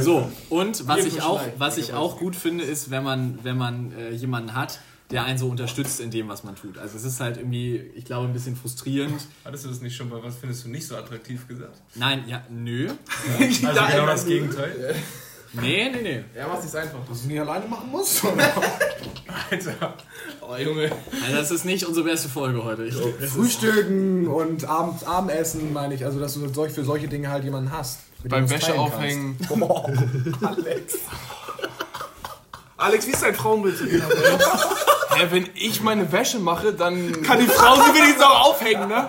So, und was ich auch, was ich auch gut finde, ist, wenn man, wenn man äh, jemanden hat, der einen so unterstützt in dem, was man tut. Also es ist halt irgendwie, ich glaube, ein bisschen frustrierend. Hattest du das nicht schon mal, was findest du nicht so attraktiv gesagt? Nein, ja, nö. (laughs) Also genau das Gegenteil. (laughs) Nee, nee, nee. Er macht es einfach. Dass du es nicht alleine machen musst? (laughs) Alter. Oh, Junge. Also das ist nicht unsere beste Folge heute. Ich, Frühstücken und Abend, Abendessen, meine ich. Also, dass du solch, für solche Dinge halt jemanden hast. Beim Wäsche aufhängen. (laughs) Boah, Alex. Alex, wie ist dein Frauenbild? Hä, wenn ich meine Wäsche mache, dann. Kann die Frau sie wenigstens auch aufhängen, ne?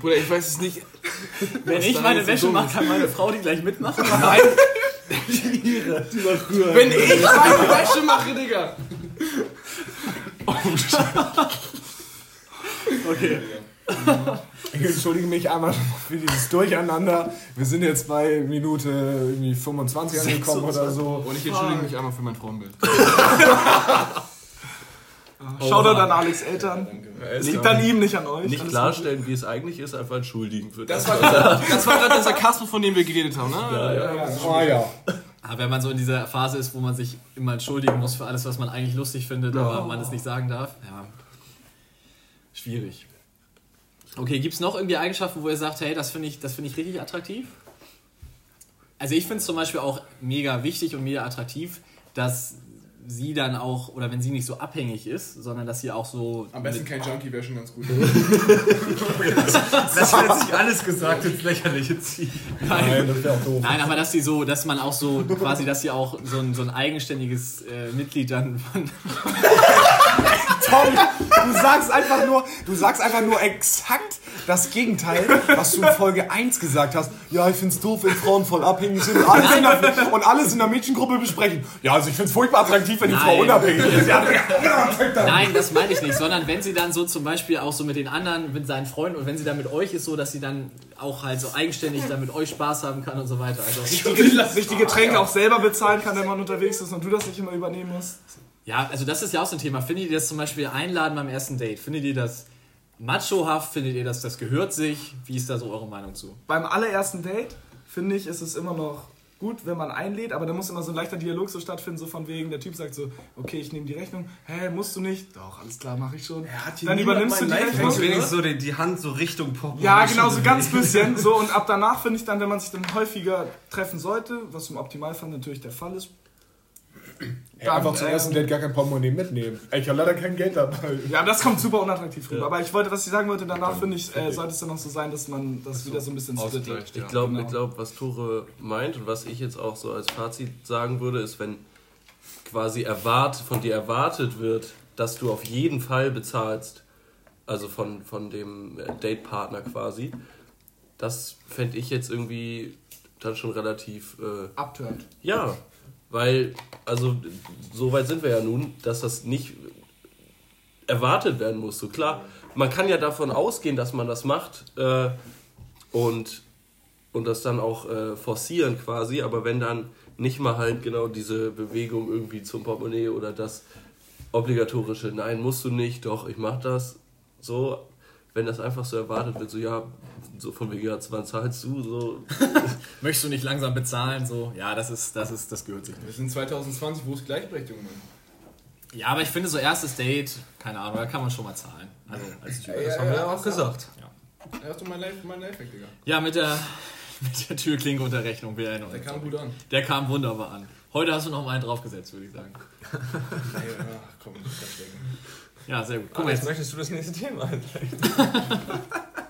Bruder, ich weiß es nicht. wenn ich meine so Wäsche dumm mache, kann meine Frau die gleich mitmachen. Nein. wenn ich meine Wäsche mache, Digga. Okay. Ich entschuldige mich einmal für dieses Durcheinander. Wir sind jetzt bei Minute irgendwie 25 angekommen oder so. Und ich entschuldige mich einmal für mein Frauenbild. Shoutout an Alex Eltern. Liegt an ihm, nicht an euch. Nicht Alles klarstellen, wie es eigentlich ist, einfach entschuldigen für das. Das war, (laughs) das war gerade der Sarkasmus, von dem wir geredet haben, ne? Ah ja. Aber wenn man so in dieser Phase ist, wo man sich immer entschuldigen muss für alles, was man eigentlich lustig findet, aber man es nicht sagen darf, ja, schwierig. Okay, gibt es noch irgendwie Eigenschaften, wo ihr sagt, hey, das finde ich, das finde ich richtig attraktiv? Also ich finde es zum Beispiel auch mega wichtig und mega attraktiv, dass sie dann auch, oder wenn sie nicht so abhängig ist, sondern dass sie auch so... Am besten kein Junkie wäre schon ganz gut. (laughs) Das hat jetzt nicht alles gesagt ins Lächerliche ziehen. Nein, das wäre auch doof. Nein, aber dass sie so, dass man auch so, quasi, dass sie auch so ein, so ein eigenständiges äh, Mitglied dann von, (laughs) Tom, du sagst einfach nur, du sagst einfach nur exakt das Gegenteil, was du in Folge 1 gesagt hast. Ja, ich find's doof, wenn Frauen voll abhängig sind und alles, in der, und alles in der Mädchengruppe besprechen. Ja, also ich find's furchtbar attraktiv, wenn die Frau Nein. unabhängig ist. Ja, Nein, das meine ich nicht, sondern wenn sie dann so zum Beispiel auch so mit den anderen, mit seinen Freunden und wenn sie dann mit euch ist, so dass sie dann auch halt so eigenständig dann mit euch Spaß haben kann und so weiter. Also, sich die (laughs) Getränke auch selber bezahlen kann, wenn man unterwegs ist und du das nicht immer übernehmen musst. Ja, also das ist ja auch so ein Thema. Findet ihr das zum Beispiel einladen beim ersten Date? Findet ihr das machohaft? Findet ihr das, das gehört sich? Wie ist da so eure Meinung zu? Beim allerersten Date, finde ich, ist es immer noch gut, wenn man einlädt, aber da muss immer so ein leichter Dialog so stattfinden, so von wegen, der Typ sagt so, okay, ich nehme die Rechnung, hä, musst du nicht? Doch, alles klar, mache ich schon. Dann übernimmst du die Du Rechnung. musst wenigstens so die, die Hand so Richtung Portemonnaie. Ja, genau, so ganz bisschen. (laughs) So, und ab danach finde ich dann, wenn man sich dann häufiger treffen sollte, was im Optimalfall natürlich der Fall ist. Ja, einfach zum ähm, ersten Date gar kein Portemonnaie mitnehmen. Ich habe leider kein Geld dabei. Ja, das kommt super unattraktiv rüber. Aber ich wollte, was ich sagen wollte, danach finde ich, äh, sollte es dann noch so sein, dass man das wieder so ein bisschen splittet. Ausgleicht, Ich ja. glaube, genau. ich glaub, was Tore meint und was ich jetzt auch so als Fazit sagen würde, ist, wenn quasi erwart, von dir erwartet wird, dass du auf jeden Fall bezahlst, also von, von dem äh, Datepartner quasi, das fände ich jetzt irgendwie dann schon relativ äh, Abturnt. ja, weil, also so weit sind wir ja nun, dass das nicht erwartet werden muss. So klar, man kann ja davon ausgehen, dass man das macht äh, und, und das dann auch äh, forcieren quasi, aber wenn dann nicht mal halt genau diese Bewegung irgendwie zum Portemonnaie oder das obligatorische, nein, musst du nicht, doch, ich mach das, so, wenn das einfach so erwartet wird, so ja, so von wegen, ja, wann zahlst du, so. (laughs) Möchtest du nicht langsam bezahlen? So, ja, das ist, das ist, das gehört sich nicht. Wir sind 2020, wo ist Gleichberechtigung? Mann? Ja, aber ich finde so erstes Date, keine Ahnung, da kann man schon mal zahlen. Also als Typ. Das haben wir ja auch gesagt. Er ist doch mein Life, mein Lifehack, Digga. Ja, mit der, (laughs) mit der Türklinke und der Rechnung, wir erinnern Der kam gut an. Der kam wunderbar an. Heute hast du noch mal einen draufgesetzt, würde ich sagen. (laughs) Ach, komm, stecken. Ja, sehr gut. Guck Guck mal, jetzt möchtest du das nächste Thema. (laughs)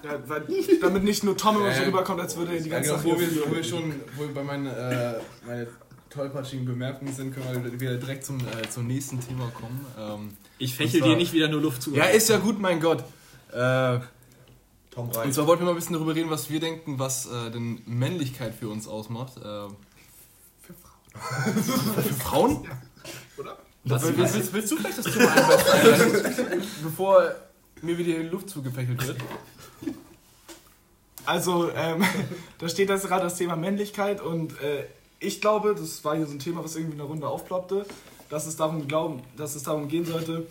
Ja, weil, damit nicht nur Tom immer so rüberkommt, als würde er die Ja, ganze genau, Sache wo wir, wo wir schon wo wir bei meinen äh, meine tollpatschigen Bemerkungen sind, können wir wieder direkt zum, äh, zum nächsten Thema kommen. Ähm, ich fächel Und zwar- dir nicht wieder nur Luft zu. ja, ist ja gut, mein Gott. Äh, Tom und reicht. zwar wollten wir mal ein bisschen darüber reden, was wir denken, was äh, denn Männlichkeit für uns ausmacht. Äh, für Frauen? für Frauen? Was, Willst, was, willst, willst du vielleicht das Thema einleiten, (laughs) bevor mir wieder die Luft zugefächelt wird? Also, ähm, (laughs) da steht das gerade das Thema Männlichkeit und äh, ich glaube, das war hier so ein Thema, was irgendwie in der Runde aufploppte, dass es darum, glauben, dass es darum gehen sollte,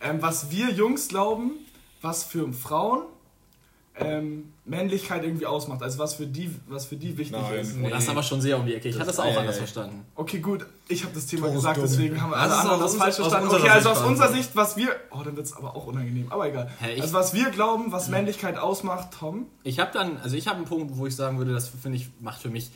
ähm, was wir Jungs glauben, was für Frauen ähm, Männlichkeit irgendwie ausmacht. Also was für die, was für die wichtig Nein. ist. oh, das ist aber schon sehr um die Ecke. Ich hatte das auch ei, anders ei. verstanden. Okay, gut, ich habe das Thema Tore gesagt, dumm. deswegen haben alle anderen das falsch verstanden. Okay, also aus unserer. Sicht, was wir. Oh, dann wird es aber auch unangenehm, aber egal. Ich- also was wir glauben, was Männlichkeit ausmacht, Tom. Ich habe dann, also ich habe einen Punkt, wo ich sagen würde, das finde ich, macht für mich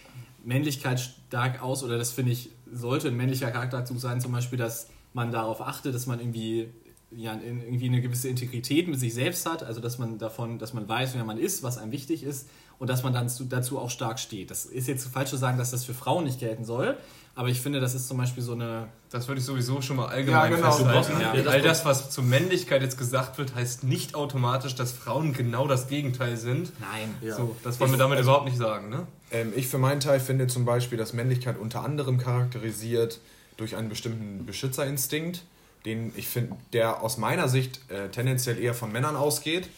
Männlichkeit stark aus oder das finde ich, sollte ein männlicher Charakterzug sein, zum Beispiel, dass man darauf achtet, dass man irgendwie, ja, irgendwie eine gewisse Integrität mit sich selbst hat, also dass man davon, dass man weiß, wer man ist, was einem wichtig ist und dass man dann zu, dazu auch stark steht. Das ist jetzt falsch zu sagen, dass das für Frauen nicht gelten soll, aber ich finde, das ist zum Beispiel so eine, Das würde ich sowieso schon mal allgemein Ja, genau. festhalten. Ja, All das, was zur Männlichkeit jetzt gesagt wird, heißt nicht automatisch, dass Frauen genau das Gegenteil sind. nein, So, das wollen wir damit überhaupt nicht sagen, ne? Ähm, ich für meinen Teil finde zum Beispiel, dass Männlichkeit unter anderem charakterisiert durch einen bestimmten Beschützerinstinkt, den ich finde, der aus meiner Sicht äh, tendenziell eher von Männern ausgeht.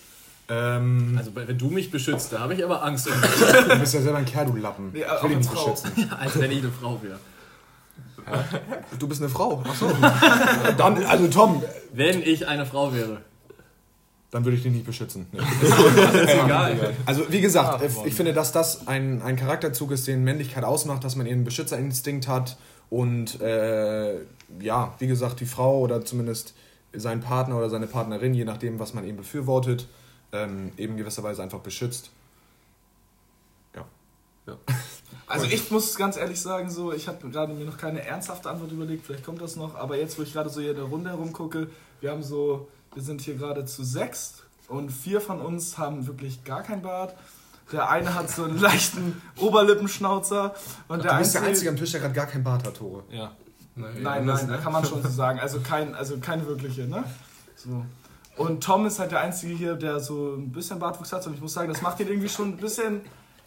Ähm, also wenn du mich beschützt, da habe ich aber Angst, um (laughs) du bist ja selber ein Kerl, du Lappen. Ja, ich will Frau. beschützen. (laughs) als wenn ich eine Frau wäre. Du bist eine Frau. Achso. (laughs) dann, also Tom, Wenn ich eine Frau wäre. dann würde ich dich nicht beschützen. Nee. Egal. Also wie gesagt, äh, ich finde, dass das ein, ein Charakterzug ist, den Männlichkeit ausmacht, dass man eben einen Beschützerinstinkt hat und äh, ja, wie gesagt, die Frau oder zumindest sein Partner oder seine Partnerin, je nachdem, was man eben befürwortet, ähm, eben gewisserweise einfach beschützt. Also ich muss ganz ehrlich sagen, so, ich habe gerade mir noch keine ernsthafte Antwort überlegt, vielleicht kommt das noch, aber jetzt, wo ich gerade so hier in der Runde herumgucke, wir haben so, wir sind hier gerade zu sechs und vier von uns haben wirklich gar kein Bart. Der eine hat so einen leichten Oberlippenschnauzer und der Du bist der einzige, am Tisch, der gerade gar kein Bart hat, Tore. Ja. Nein, nein, da kann man schon so sagen. Also kein, also keine wirkliche, ne? So. Und Tom ist halt der Einzige hier, der so ein bisschen Bartwuchs hat. Und ich muss sagen, das macht ihn irgendwie schon ein bisschen,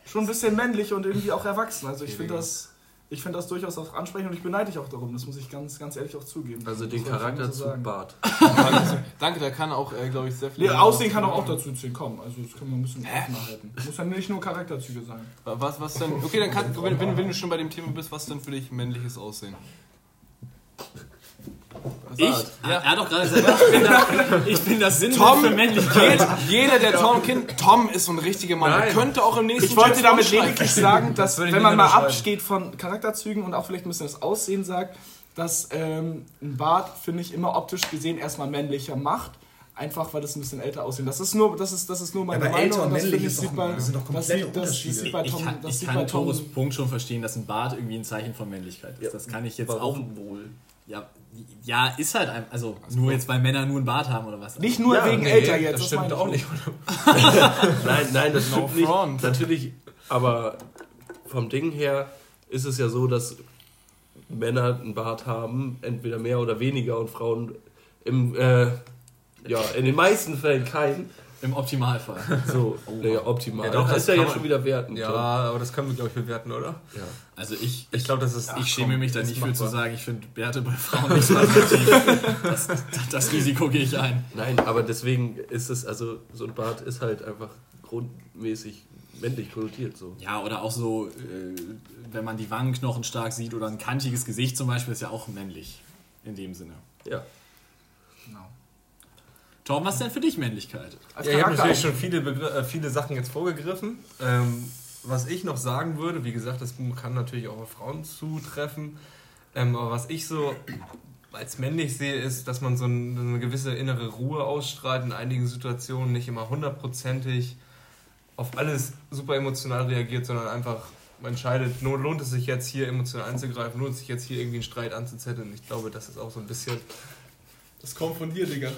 schon ein bisschen männlich und irgendwie auch erwachsen. Also ich finde das, ich finde das durchaus auch ansprechend und ich beneide dich auch darum. Das muss ich ganz, ganz ehrlich auch zugeben. Also den so Charakterzug sagen. Bart. (laughs) Danke, da kann auch, äh, glaube ich, sehr viel. Nee, Aussehen kann auch, auch dazu zählen, komm. Also das können wir ein bisschen offener halten. Muss ja nicht nur Charakterzüge sein. Was, was denn? Okay, dann kann, wenn, wenn, wenn du schon bei dem Thema bist, was denn für dich männliches Aussehen? Ich? Er hat doch gerade gesagt, ich bin, das, ich bin das Sinnbild Tom für Männlichkeit. Jeder, der Tom kennt, Tom ist so ein richtiger Mann. Nein. Er könnte auch im nächsten Ich wollte James damit Bond lediglich sagen, (laughs) dass ich wenn man mal absteht von Charakterzügen und auch vielleicht ein bisschen das Aussehen sagt, dass ähm, ein Bart, finde ich, immer optisch gesehen erstmal männlicher macht. Einfach weil das ein bisschen älter aussehen. Das ist nur, das ist, das ist nur meine aber Meinung. älter und das männlich finde ich ist doch- sieht bei- das sind doch das sieht- das- das Unterschiede. sieht bei Ich Tom- kann, das ich kann Tores Punkt schon verstehen, dass ein Bart irgendwie ein Zeichen von Männlichkeit ist. Das kann ich jetzt auch wohl. Ja, ja, ist halt ein, also nur jetzt, weil Männer nur einen Bart haben oder was. Nicht nur Ja, wegen nee, älter jetzt. Das stimmt meine auch ich nicht. (laughs) Nein, nein, das stimmt nicht. front. Natürlich, aber vom Ding her ist es ja so, dass Männer einen Bart haben, entweder mehr oder weniger und Frauen im, äh, ja, in den meisten Fällen keinen. Im Optimalfall. So, naja, optimal. Ja, doch, das das ist ja jetzt man- schon wieder werten. Ja, aber das können wir, glaube ich, bewerten, oder? ja. Also ich, Ich glaube, das ist. ich schäme mich da das nicht für zu sagen, ich finde Bärte bei Frauen nicht so attraktiv. Das, das Risiko gehe ich ein. Nein, aber deswegen ist es, also so ein Bart ist halt einfach grundmäßig männlich konnotiert. So. Ja, oder auch so, äh, wenn man die Wangenknochen stark sieht oder ein kantiges Gesicht zum Beispiel, ist ja auch männlich in dem Sinne. Ja. Tom, was ist denn für dich Männlichkeit? Als Ja, ich habe natürlich schon viele, Begr äh, viele Sachen jetzt vorgegriffen. Ähm, was ich noch sagen würde, wie gesagt, das kann natürlich auch auf Frauen zutreffen. Ähm, aber was ich so als männlich sehe, ist, dass man so ein- eine gewisse innere Ruhe ausstrahlt in einigen Situationen, nicht immer hundertprozentig auf alles super emotional reagiert, sondern einfach entscheidet, no- lohnt es sich jetzt hier emotional einzugreifen, lohnt es sich jetzt hier irgendwie einen Streit anzuzetteln. Ich glaube, das ist auch so ein bisschen Das kommt von dir, Digga.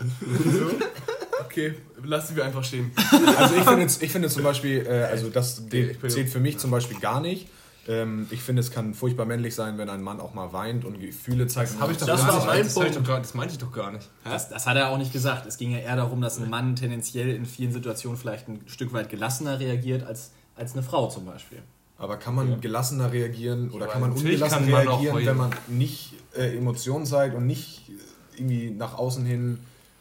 Okay, lassen wir einfach stehen. Also ich finde, ich finde zum Beispiel, äh, also das zählt für mich zum Beispiel gar nicht. Ähm, ich finde, es kann furchtbar männlich sein, wenn ein Mann auch mal weint und Gefühle zeigt. Habe ich doch Das gar war nicht. mein das, Punkt. doch gar, das meinte ich doch gar nicht. Das, das hat er auch nicht gesagt. Es ging ja eher darum, dass ein Mann tendenziell in vielen Situationen vielleicht ein Stück weit gelassener reagiert als, als eine Frau zum Beispiel. Aber kann man gelassener reagieren oder Ja, kann man ungelassen kann man reagieren, wenn man nicht äh, Emotionen zeigt und nicht äh, irgendwie nach außen hin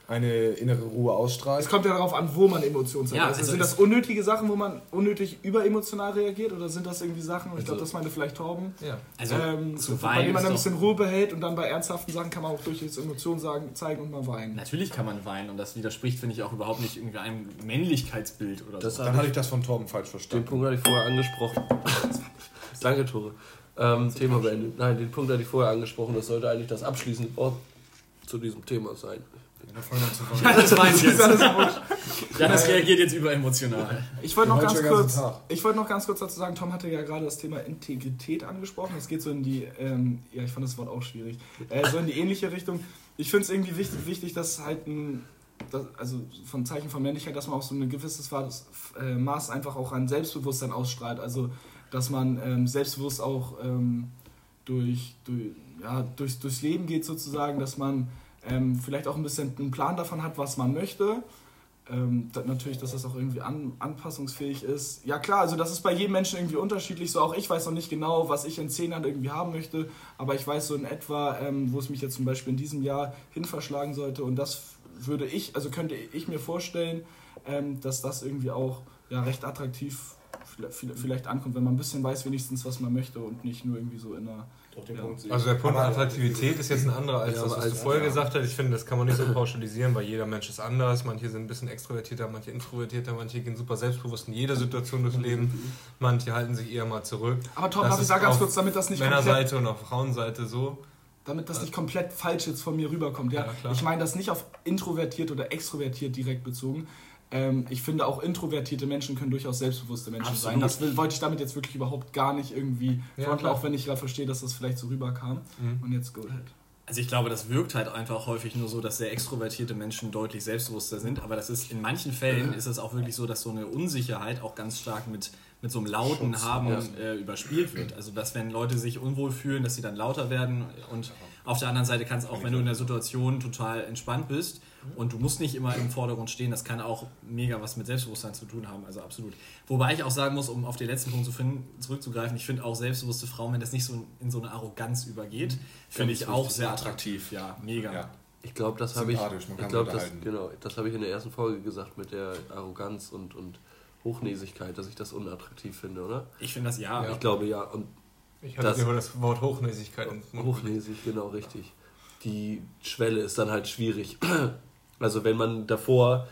eine innere Ruhe ausstrahlt? Es kommt ja darauf an, wo man Emotionen zeigt. Ja, also, also sind das unnötige Sachen, wo man unnötig überemotional reagiert oder sind das irgendwie Sachen, und ich glaube, das meinte vielleicht Torben, Ja. Also ähm, zu bei weinen denen man ein bisschen Ruhe behält und dann bei ernsthaften Sachen kann man auch durchaus Emotionen sagen, zeigen und mal weinen. Natürlich kann man weinen und das widerspricht, finde ich, auch überhaupt nicht irgendwie einem Männlichkeitsbild oder Das so. Dann hatte ich das von Torben falsch Den verstanden. Punkt hatte ich vorher angesprochen. (laughs) Danke, Tore. Ähm, Thema beendet. Nein, den Punkt hatte ich vorher angesprochen. Das sollte eigentlich das abschließende Wort zu diesem Thema sein. Das weiß ich jetzt. (laughs) Janis reagiert jetzt überemotional. Ich wollte noch, ganz kurz, ich wollte noch ganz kurz dazu sagen, Tom hatte ja gerade das Thema Integrität angesprochen. Es geht so in die, ähm, ja, ich fand das Wort auch schwierig, äh, so in die ähnliche Richtung. Ich finde es irgendwie wichtig, wichtig, dass halt ein, das, also von Zeichen von Männlichkeit, dass man auch so ein gewisses Maß, äh, Maß einfach auch an Selbstbewusstsein ausstrahlt. Also, dass man ähm, selbstbewusst auch ähm, durch, durch, ja, durchs, durchs Leben geht sozusagen, dass man ähm, vielleicht auch ein bisschen einen Plan davon hat, was man möchte. Ähm, natürlich, dass das auch irgendwie an, anpassungsfähig ist. Ja klar, also das ist bei jedem Menschen irgendwie unterschiedlich. So auch ich weiß noch nicht genau, was ich in zehn Jahren irgendwie haben möchte, aber ich weiß so in etwa, ähm, wo es mich jetzt zum Beispiel in diesem Jahr hin verschlagen sollte. Und das würde ich, also könnte ich mir vorstellen, ähm, dass das irgendwie auch ja, recht attraktiv vielleicht- vielleicht ankommt, wenn man ein bisschen weiß wenigstens, was man möchte und nicht nur irgendwie so in einer... Ja. Also der Punkt Attraktivität ist jetzt ein anderer als Ja, das, aber was du als- vorher gesagt hast. Ich finde, das kann man nicht so pauschalisieren, weil jeder Mensch ist anders. Manche sind ein bisschen extrovertierter, manche introvertierter, manche gehen super selbstbewusst in jeder Situation durchs Leben. Manche halten sich eher mal zurück. Aber Tom, darf ich sagen ganz auf kurz, damit das nicht komplett Männerseite und auf Frauenseite so. damit das nicht komplett falsch jetzt von mir rüberkommt. Ja? Ja, klar. ich meine das nicht auf introvertiert oder extrovertiert direkt bezogen. Ähm, ich finde auch introvertierte Menschen können durchaus selbstbewusste Menschen sein. Absolut. Das will, wollte ich damit jetzt wirklich überhaupt gar nicht irgendwie Ja, fronten, auch wenn ich gerade verstehe, dass das vielleicht so rüberkam. Mhm. Und jetzt go ahead. Also ich glaube, das wirkt halt einfach häufig nur so, dass sehr extrovertierte Menschen deutlich selbstbewusster sind. Aber das ist in manchen Fällen ist es auch wirklich so, dass so eine Unsicherheit auch ganz stark mit, mit so einem lauten Haben ja. äh, überspielt wird. Also dass wenn Leute sich unwohl fühlen, dass sie dann lauter werden. Und auf der anderen Seite kann es auch, wenn du in der Situation total entspannt bist und du musst nicht immer im Vordergrund stehen, das kann auch mega was mit Selbstbewusstsein zu tun haben. Also absolut. Wobei ich auch sagen muss, um auf den letzten Punkt zu finden, zurückzugreifen, ich finde auch selbstbewusste Frauen, wenn das nicht so in so eine Arroganz übergeht, finde ich auch sehr attraktiv. Ja, mega. Ja. Ich glaube, das habe ich. Ich sich das, genau, das habe ich in der ersten Folge gesagt mit der Arroganz und, und Hochnäsigkeit, dass ich das unattraktiv finde, oder? Ich finde das ja. Ich glaube ja. Und Ich hatte Das- dir das Wort Hochnäsigkeit hochnäsig, genau richtig. Die Schwelle ist dann halt schwierig. Also wenn man davor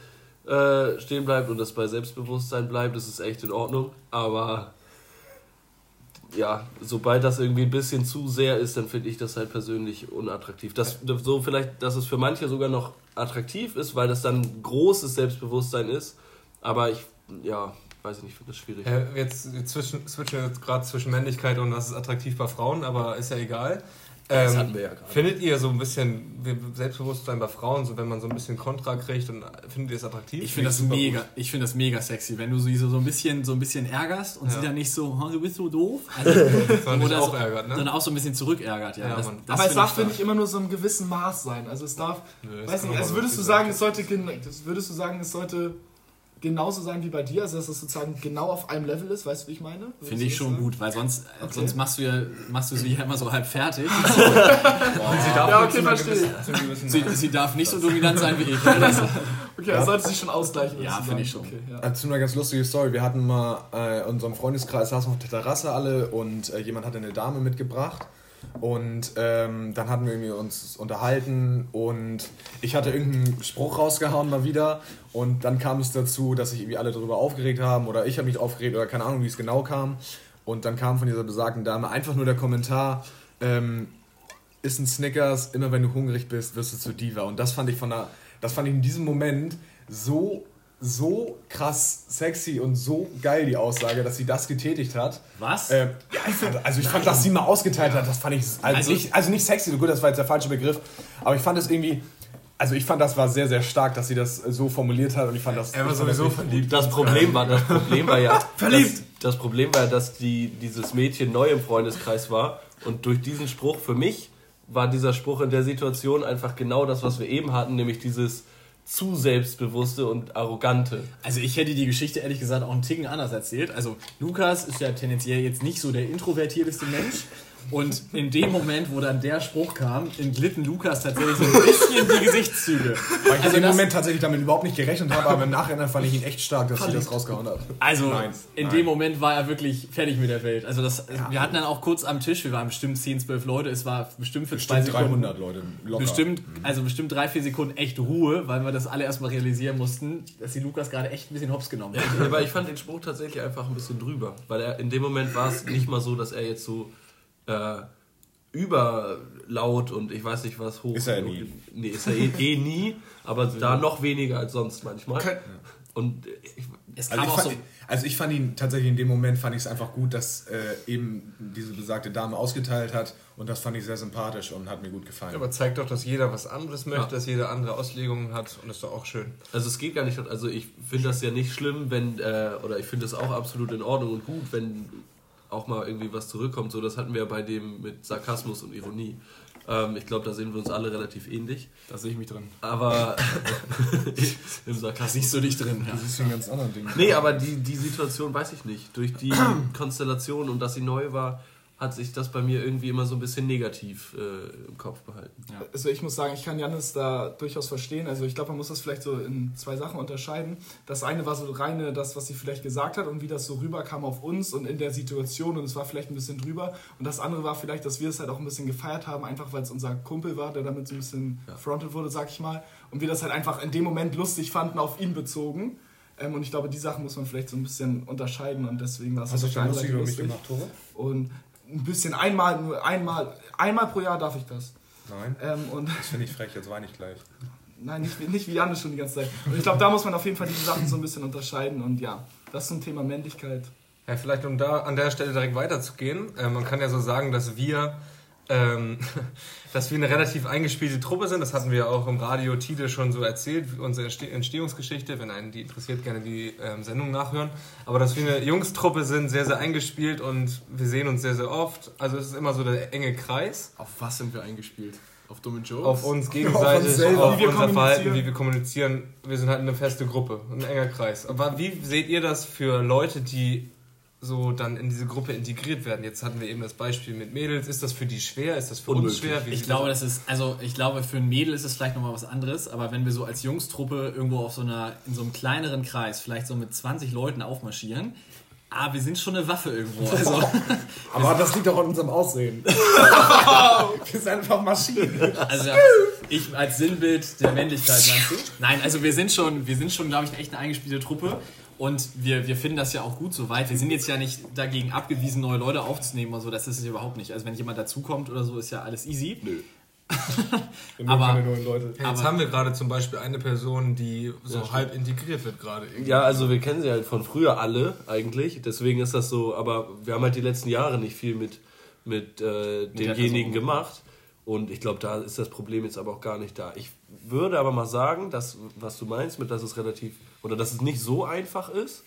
äh, stehen bleibt und das bei Selbstbewusstsein bleibt, ist es echt in Ordnung. Aber ja, sobald das irgendwie ein bisschen zu sehr ist, dann finde ich das halt persönlich unattraktiv. Das, so vielleicht, dass es für manche sogar noch attraktiv ist, weil das dann großes Selbstbewusstsein ist. Aber ich, ja, weiß ich nicht, finde das schwierig. Äh, jetzt switchen wir gerade zwischen Männlichkeit und was ist attraktiv bei Frauen, aber ist ja egal. Das Ähm, hatten wir ja gerade. Findet ihr so ein bisschen Selbstbewusstsein bei Frauen, so wenn man so ein bisschen Kontra kriegt und findet ihr es attraktiv? Ich finde das mega, gut. ich finde das mega sexy, wenn du sie so, so ein bisschen, so ein bisschen ärgerst und Ja. sie dann nicht so, "Oh, du bist so doof, (laughs) also, oder auch so, ärgert, ne? sondern auch so ein bisschen zurückärgert, ja. Ja, das, das Aber es darf, finde ich, immer nur so einem gewissen Maß sein. Also es darf, Nö, weiß nicht, also würdest du sagen, es sollte, das- würdest du sagen, es sollte genauso sein wie bei dir, also dass es sozusagen genau auf einem Level ist, weißt du, wie ich meine? Würdest Finde ich schon sagen? gut, weil sonst, äh, Okay. sonst machst du ja, machst du sie ja immer so halb fertig. (laughs) Sie darf Ja, okay, verstehe. gewissen- sie, darf nicht so dominant sein wie ich. (laughs) Das, Okay, das sollte sich schon ausgleichen. Ja, finde ich schon. Okay, ja. Dazu eine ganz lustige Story. Wir hatten mal äh, in unserem Freundeskreis saßen wir auf der Terrasse alle und äh, jemand hatte eine Dame mitgebracht. Und ähm, dann hatten wir uns unterhalten und ich hatte irgendeinen Spruch rausgehauen mal wieder. Und dann kam es dazu, dass sich irgendwie alle darüber aufgeregt haben oder ich habe mich aufgeregt oder keine Ahnung, wie es genau kam. Und dann kam von dieser besagten Dame einfach nur der Kommentar, ähm, ist ein Snickers, immer wenn du hungrig bist, wirst du zu Diva. Und das fand ich von der, das fand ich in diesem Moment so, so krass sexy und so geil, die Aussage, dass sie das getätigt hat. Was? Ähm, ja, ich fand, also ich fand, dass sie mal ausgeteilt hat, das fand ich, also, Also- nicht, also nicht sexy, gut, das war jetzt der falsche Begriff, aber ich fand es irgendwie, also ich fand, das war sehr, sehr stark, dass sie das so formuliert hat und ich fand das... Er war das sowieso verliebt. Das Problem war, das Problem war ja, (laughs) Dass, das Problem war, dass die, dieses Mädchen neu im Freundeskreis war und durch diesen Spruch für mich war dieser Spruch in der Situation einfach genau das, was wir eben hatten, nämlich dieses zu selbstbewusste und arrogante. Also ich hätte die Geschichte ehrlich gesagt auch einen Ticken anders erzählt. Also Lukas ist ja tendenziell jetzt nicht so der introvertierteste Mensch. Und in dem Moment, wo dann der Spruch kam, entglitten Lukas tatsächlich so ein bisschen die Gesichtszüge. Weil ich Also in dem Moment tatsächlich damit überhaupt nicht gerechnet habe, aber im Nachhinein fand ich ihn echt stark, dass sie das rausgehauen hat. Also Nein, in nein. dem Moment war er wirklich fertig mit der Welt. Also das, wir hatten dann auch kurz am Tisch, wir waren bestimmt 10, 12 Leute, es war bestimmt für zwei Bestimmt Sekunden. 300 Leute, locker. Bestimmt, also bestimmt drei, vier Sekunden echt Ruhe, weil wir das alle erstmal realisieren mussten, dass die Lukas gerade echt ein bisschen hops genommen hat. Ja, aber ich fand den Spruch tatsächlich einfach ein bisschen drüber, weil er in dem Moment war es nicht mal so, dass er jetzt so äh, überlaut und ich weiß nicht was hoch. Ist er nie. Nee, ist er eh, eh nie, aber da noch weniger als sonst manchmal. Kein- Und ich, Es Also kam ich, auch so. fand, also ich fand ihn tatsächlich in dem Moment fand ich es einfach gut, dass äh, eben diese besagte Dame ausgeteilt hat und das fand ich sehr sympathisch und hat mir gut gefallen. Aber zeigt doch, dass jeder was anderes möchte, Ja. dass jeder andere Auslegungen hat und das ist doch auch schön. also es geht gar nicht, also ich finde das ja nicht schlimm, wenn, äh, oder ich finde es auch absolut in Ordnung und gut, wenn auch mal irgendwie was zurückkommt. So, das hatten wir bei dem mit Sarkasmus und Ironie. Ähm, ich glaube, da sehen wir uns alle relativ ähnlich. Da sehe ich mich drin. Aber (laughs) (laughs) im Sarkasmus. Siehst du dich drin? Ja. das ist ein ganz anderes Ding. Nee, aber die, die Situation weiß ich nicht. Durch die (clears throat) Konstellation und dass sie neu war, hat sich das bei mir irgendwie immer so ein bisschen negativ äh, im Kopf behalten. Also ich muss sagen, ich kann Janis da durchaus verstehen. Also ich glaube, man muss das vielleicht so in zwei Sachen unterscheiden. Das eine war so reine das, was sie vielleicht gesagt hat und wie das so rüberkam auf uns und in der Situation und es war vielleicht ein bisschen drüber. Und das andere war vielleicht, dass wir es halt auch ein bisschen gefeiert haben, einfach weil es unser Kumpel war, der damit so ein bisschen fronted wurde, sag ich mal. Und wir das halt einfach in dem Moment lustig fanden, auf ihn bezogen. Ähm, und ich glaube, die Sachen muss man vielleicht so ein bisschen unterscheiden und deswegen war es da einen lustig über mich gemacht, Tore? Und ein bisschen einmal, nur einmal, einmal pro Jahr darf ich das. Nein. Ähm, und Das finde ich frech, jetzt weine ich gleich. Nein, nicht, wie- nicht wie Janis schon die ganze Zeit. Und ich glaube, da muss man auf jeden Fall diese Sachen so ein bisschen unterscheiden. Und ja, das zum Thema Männlichkeit. Ja, vielleicht um da an der Stelle direkt weiterzugehen. Äh, man kann ja so sagen, dass wir, ähm, (laughs) dass wir eine relativ eingespielte Truppe sind. Das hatten wir auch im Radio Tide schon so erzählt, unsere Entste- Entstehungsgeschichte. Wenn einen die interessiert, gerne die ähm, Sendung nachhören. Aber dass wir eine Jungstruppe sind, sehr, sehr eingespielt und wir sehen uns sehr, sehr oft. Also es ist immer so der enge Kreis. Auf was sind wir eingespielt? Auf dumme Jokes? Auf uns gegenseitig, uns auf wie wir unser Verhalten, wie wir kommunizieren. Wir sind halt eine feste Gruppe, ein enger Kreis. Aber wie seht ihr das für Leute, die so dann in diese Gruppe integriert werden? Jetzt hatten wir eben das Beispiel mit Mädels. Ist das für die schwer? Ist das für uns Unmöglich. schwer? Wie Ich glaube, das das ist, also ich glaube, für ein Mädel ist es vielleicht nochmal was anderes, aber wenn wir so als Jungstruppe irgendwo auf so einer, in so einem kleineren Kreis, vielleicht so mit 20 Leuten aufmarschieren, ah, wir sind schon eine Waffe irgendwo. Also, (laughs) Aber das liegt doch an unserem Aussehen. (laughs) wir sind einfach Maschinen. also ich als Sinnbild der Männlichkeit, meinst du? Nein, also wir sind schon, wir sind schon, glaube ich, echt eine eingespielte Truppe. Und wir, wir finden das ja auch gut soweit. Wir sind jetzt ja nicht dagegen abgewiesen, neue Leute aufzunehmen oder so. Das ist es überhaupt nicht. Also wenn jemand dazukommt oder so, ist ja alles easy. Nö. (laughs) Aber- keine neuen Leute. Jetzt aber- haben wir gerade zum Beispiel eine Person, die so halb integriert wird gerade. irgendwie. Ja, also wir kennen sie halt von früher alle eigentlich, deswegen ist das so, aber wir haben halt die letzten Jahre nicht viel mit, mit äh, denjenigen gemacht und ich glaube, da ist das Problem jetzt aber auch gar nicht da. Ich würde aber mal sagen, dass, was du meinst, mit dass es relativ, oder dass es nicht so einfach ist,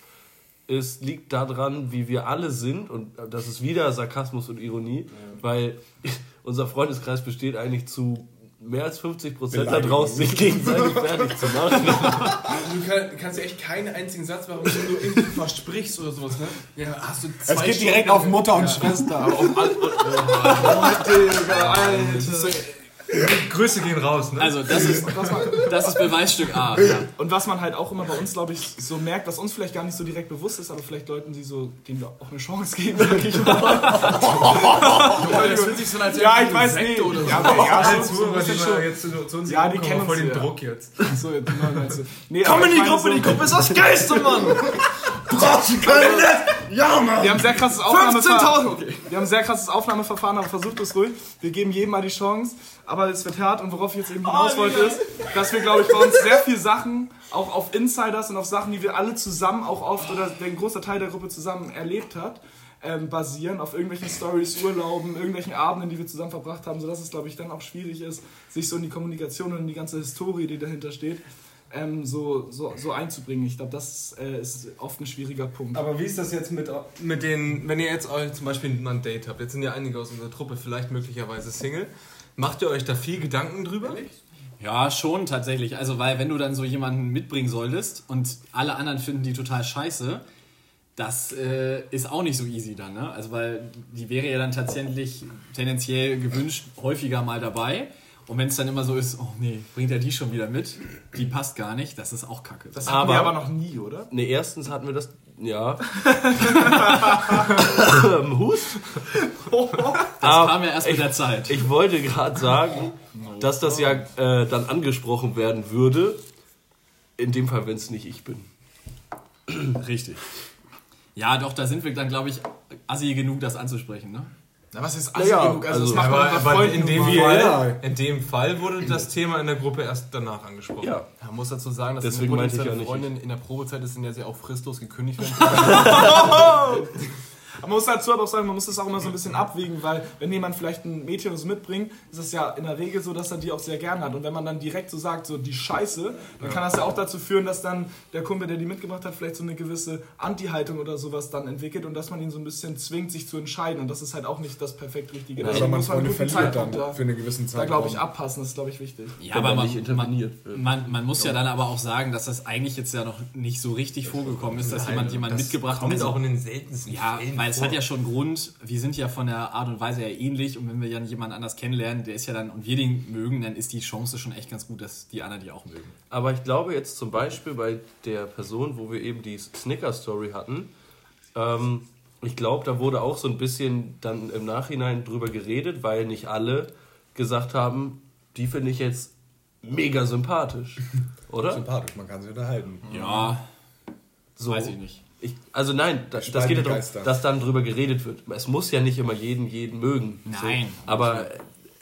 es liegt daran, wie wir alle sind und das ist wieder Sarkasmus und Ironie, weil (laughs) unser Freundeskreis besteht eigentlich zu mehr als 50 Prozent daraus, sich gegenseitig (laughs) fertig zu machen. Du kann, kannst ja echt keinen einzigen Satz machen, wenn du irgendwie versprichst oder sowas, ne? Ja, hast du zwei Es geht Stunden- direkt auf Mutter und Schwester. Aber (laughs) auf alle, Digga, Alter. So- Grüße gehen raus, ne? Also das ist, Was man, das ist Beweisstück A. Ja. und was man halt auch immer bei uns, glaube ich, so merkt, was uns vielleicht gar nicht so direkt bewusst ist, aber vielleicht Leuten, die so, denen wir auch eine Chance geben, sag ich mal. (laughs) Das fühlt sich so als Ja, ich weiß nicht. Ja, aber ja, Alle so, so, Zuhörer, so, die so, mal jetzt zu, zu uns Ja, die kennen voll den ja. Druck jetzt. so, jetzt du. Nee, Komm in ich die Gruppe, so, die Gruppe ist aus Geiste, Mann! Brauchst du keine Ja, Mann! Wir haben sehr krasses Aufnahmeverfahren. 15.000, okay. Wir haben sehr krasses Aufnahmeverfahren, aber versucht es ruhig. Wir geben jedem mal die Chance, aber es wird hart und worauf ich jetzt eben hinaus wollte ist, dass wir, glaube ich, bei uns sehr viel Sachen, auch auf Insiders und auf Sachen, die wir alle zusammen auch oft oder der ein großer Teil der Gruppe zusammen erlebt hat, ähm, basieren auf irgendwelchen Stories, Urlauben, irgendwelchen Abenden, die wir zusammen verbracht haben, sodass es, glaube ich, dann auch schwierig ist, sich so in die Kommunikation und in die ganze Historie, die dahinter steht, ähm, so, so, so einzubringen. Ich glaube, das äh, ist oft ein schwieriger Punkt. Aber wie ist das jetzt mit, mit den, wenn ihr jetzt euch zum Beispiel mal ein Date habt, jetzt sind ja einige aus unserer Truppe vielleicht möglicherweise Single, macht ihr euch da viel Gedanken drüber? Ja, schon tatsächlich. Also, weil wenn du dann so jemanden mitbringen solltest und alle anderen finden die total scheiße, das äh, ist auch nicht so easy dann, ne? Also, weil die wäre ja dann tatsächlich tendenziell gewünscht häufiger mal dabei. Und wenn es dann immer so ist, oh nee, bringt er die schon wieder mit, die passt gar nicht, das ist auch kacke. Das hatten wir Aber- aber noch nie, oder? Ne, erstens hatten wir das. Ja. (laughs) Hust? Das kam ja erst mit der Zeit. Ich wollte gerade sagen, dass das ja äh, dann angesprochen werden würde. In dem Fall, wenn es nicht ich bin. Richtig. Ja, doch, da sind wir dann, glaube ich, assi genug, das anzusprechen, ne? Na, was ist assi Ja, genug? Also, also- das macht man Aber, bei aber in, dem. Fall, in dem Fall wurde das Thema in der Gruppe erst danach angesprochen. Ja. Man muss dazu sagen, dass Deswegen eine meinte ich ja nicht Freundin in der Probezeit ist, in der sie auch fristlos gekündigt werden (laughs) kann. (laughs) (laughs) Man muss dazu aber auch sagen, man muss das auch immer so ein bisschen abwägen, weil wenn jemand vielleicht ein Mädchen so mitbringt, ist es ja in der Regel so, dass er die auch sehr gern hat. Und wenn man dann direkt so sagt, so die Scheiße, dann kann das ja auch dazu führen, dass dann der Kumpel, der die mitgebracht hat, vielleicht so eine gewisse Anti-Haltung oder sowas dann entwickelt und dass man ihn so ein bisschen zwingt, sich zu entscheiden. Und das ist halt auch nicht das perfekt Richtige. Deswegen man muss man einen guten Zeitpunkt dann da, für eine gewissen Zeit. da glaube ich, abpassen. Das ist, glaube ich, wichtig. Ja, aber man, wird. man, man muss ja dann aber auch sagen, dass das eigentlich jetzt ja noch nicht so richtig vorgekommen ist, dass jemand jemanden Das mitgebracht kommt Also- auch in den seltensten Ja, Fällen weil es vor. hat ja schon Grund, wir sind ja von der Art und Weise ja ähnlich und wenn wir dann jemanden anders kennenlernen, der ist ja dann und wir den mögen, dann ist die Chance schon echt ganz gut, dass die anderen die auch mögen. Aber ich glaube jetzt zum Beispiel bei der Person, wo wir eben die Snicker-Story hatten, ähm, ich glaube, da wurde auch so ein bisschen dann im Nachhinein drüber geredet, weil nicht alle gesagt haben, die finde ich jetzt mega sympathisch. (laughs) Oder? Sympathisch, man kann sich unterhalten. Ja, So. weiß ich nicht. Ich, also nein, das, das geht ja darum, dass dann drüber geredet wird. Es muss ja nicht immer jeden jeden mögen. Nein. So. Aber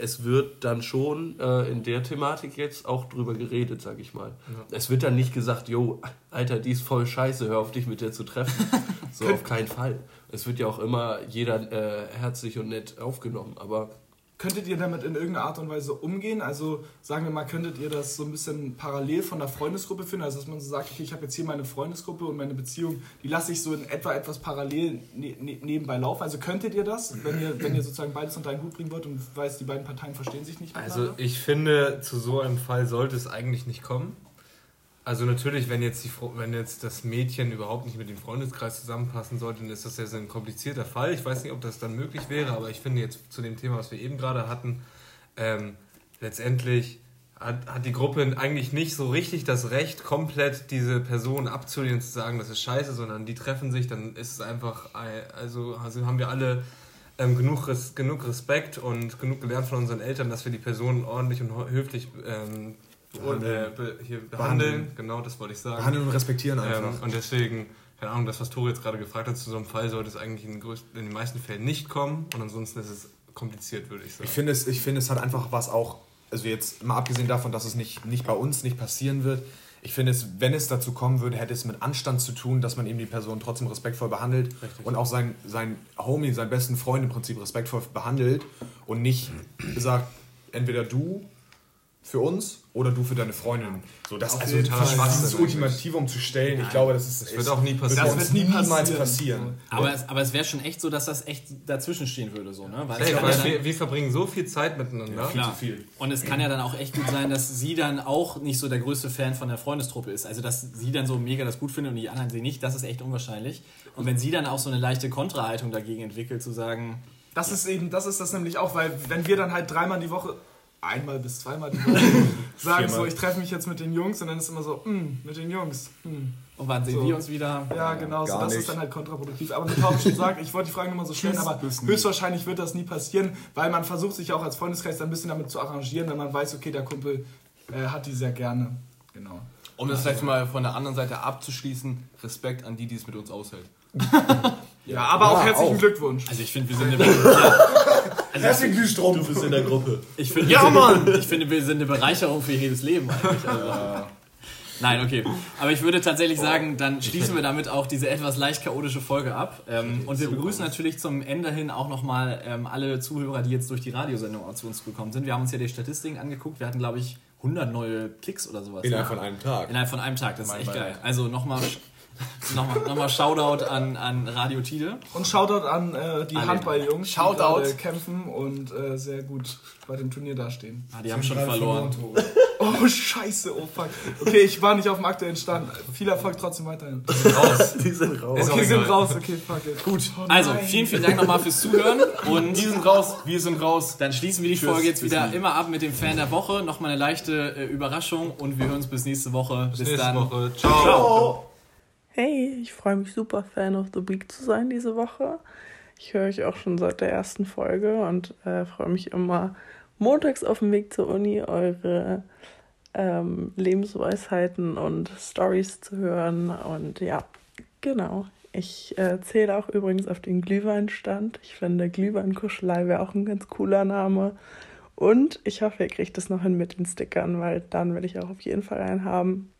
es wird dann schon äh, in der Thematik jetzt auch drüber geredet, sag ich mal. Es wird dann nicht gesagt, jo, Alter, die ist voll scheiße, hör auf dich mit der zu treffen. (laughs) so auf keinen Fall. Es wird ja auch immer jeder äh, herzlich und nett aufgenommen. Aber Könntet ihr damit in irgendeiner Art und Weise umgehen? Also sagen wir mal, könntet ihr das so ein bisschen parallel von der Freundesgruppe finden? Also dass man so sagt, okay, ich habe jetzt hier meine Freundesgruppe und meine Beziehung, die lasse ich so in etwa etwas parallel ne ne nebenbei laufen. Also könntet ihr das, wenn ihr, wenn ihr sozusagen beides unter einen Hut bringen wollt und weiß, die beiden Parteien verstehen sich nicht Also ich finde, zu so einem Fall sollte es eigentlich nicht kommen. Also natürlich, wenn jetzt, die, wenn jetzt das Mädchen überhaupt nicht mit dem Freundeskreis zusammenpassen sollte, dann ist das ja so ein komplizierter Fall. Ich weiß nicht, ob das dann möglich wäre, aber ich finde jetzt zu dem Thema, was wir eben gerade hatten, ähm, letztendlich hat, hat die Gruppe eigentlich nicht so richtig das Recht, komplett diese Person abzulehnen und zu sagen, das ist scheiße, sondern die treffen sich, dann ist es einfach, also, also haben wir alle ähm, genug, Res genug Respekt und genug gelernt von unseren Eltern, dass wir die Person ordentlich und höflich ähm, Behandeln. äh, be hier behandeln. Behandeln. Genau, das wollte ich sagen. Behandeln und respektieren Ähm, einfach. und deswegen, keine Ahnung, das, was Tori jetzt gerade gefragt hat, zu so einem Fall sollte es eigentlich in, größ- in den meisten Fällen nicht kommen und ansonsten ist es kompliziert, würde ich sagen. Ich finde es, ich finde es hat einfach was auch, also jetzt mal abgesehen davon, dass es nicht, nicht bei uns nicht passieren wird, ich finde es, wenn es dazu kommen würde, hätte es mit Anstand zu tun, dass man eben die Person trotzdem respektvoll behandelt und auch sein, sein Homie, seinen besten Freund im Prinzip respektvoll behandelt und nicht (clears throat) sagt, entweder du für uns oder du für deine Freundin. So, das also jeden Fall. dieses Schwachsinn Ultimativum zu stellen, ich glaube, das ist Das wird auch nie passieren. Das Das wird nie passieren. passieren. Aber es, aber es wäre schon echt so, dass das echt dazwischen stehen würde, so, ne? Weil kann weil ja dann- wir, wir verbringen so viel Zeit miteinander. Klar. Und es kann ja dann auch echt gut sein, dass sie dann auch nicht so der größte Fan von der Freundestruppe ist. Also, dass sie dann so mega das gut findet und die anderen sie nicht, das ist echt unwahrscheinlich. Und wenn sie dann auch so eine leichte Kontrahaltung dagegen entwickelt, zu sagen, Das ist eben, das ist das nämlich auch, weil wenn wir dann halt dreimal die Woche einmal bis zweimal die Woche (laughs) sagen so, ich treffe mich jetzt mit den Jungs und dann ist immer so, "Mm, mit den Jungs. mm." Und wann sehen So. wir uns wieder? Ja, genau, so, das nicht. ist dann halt kontraproduktiv. Aber wie schon sagt, ich wollte die Frage nochmal so stellen, aber höchstwahrscheinlich wird das nie passieren, weil man versucht sich auch als Freundeskreis dann ein bisschen damit zu arrangieren, wenn man weiß, okay, der Kumpel äh, hat die sehr gerne. Genau. Um das vielleicht mal von der anderen Seite abzuschließen, Respekt an die, die es mit uns aushält. (laughs) Ja, aber auch Ja, herzlichen auch. Glückwunsch. Also ich finde, wir sind eine, Herzlichen Glühstrom. Du bist in der Gruppe. ich finde, ja, Mann! Ich finde, wir sind eine Bereicherung für jedes Leben eigentlich. Also, Nein, okay. Aber ich würde tatsächlich sagen, dann schließen wir damit auch diese etwas leicht chaotische Folge ab. Ähm, und wir begrüßen natürlich zum Ende hin auch nochmal ähm, alle Zuhörer, die jetzt durch die Radiosendung auch zu uns gekommen sind. Wir haben uns ja die Statistiken angeguckt. Wir hatten, glaube ich, 100 neue Klicks oder sowas. Innerhalb ne? von einem Tag. Innerhalb von einem Tag, das ist echt geil. Also nochmal (laughs) nochmal nochmal Shoutout an, an Radio Tide. Und Shoutout an äh, die. Handballjungs, die Shoutout. gerade kämpfen und äh, sehr gut bei dem Turnier dastehen. Ah, die haben schon verloren. (laughs) Oh, scheiße, oh fuck. Okay, ich war nicht auf dem aktuellen Stand. Viel Erfolg trotzdem weiterhin. Die sind raus. (laughs) Okay, sind raus, okay, fuck it. Gut. Oh, Also, vielen, vielen Dank nochmal fürs Zuhören und Die sind raus, wir sind raus. dann schließen wir die Folge jetzt wieder immer ab mit dem Fan der Woche. Nochmal eine leichte äh, Überraschung und wir hören uns bis nächste Woche. Bis, Nächste dann. Woche. Ciao. Hey, ich freue mich super, Fan of the Week zu sein diese Woche. Ich höre euch auch schon seit der ersten Folge und äh, freue mich immer, montags auf dem Weg zur Uni eure ähm, Lebensweisheiten und Stories zu hören. Und ja, genau. Ich äh, zähle auch übrigens auf den Glühweinstand. Ich finde, Glühweinkuschelei wäre auch ein ganz cooler Name. Und ich hoffe, ihr kriegt es noch hin mit den Stickern, weil dann will ich auch auf jeden Fall einen haben.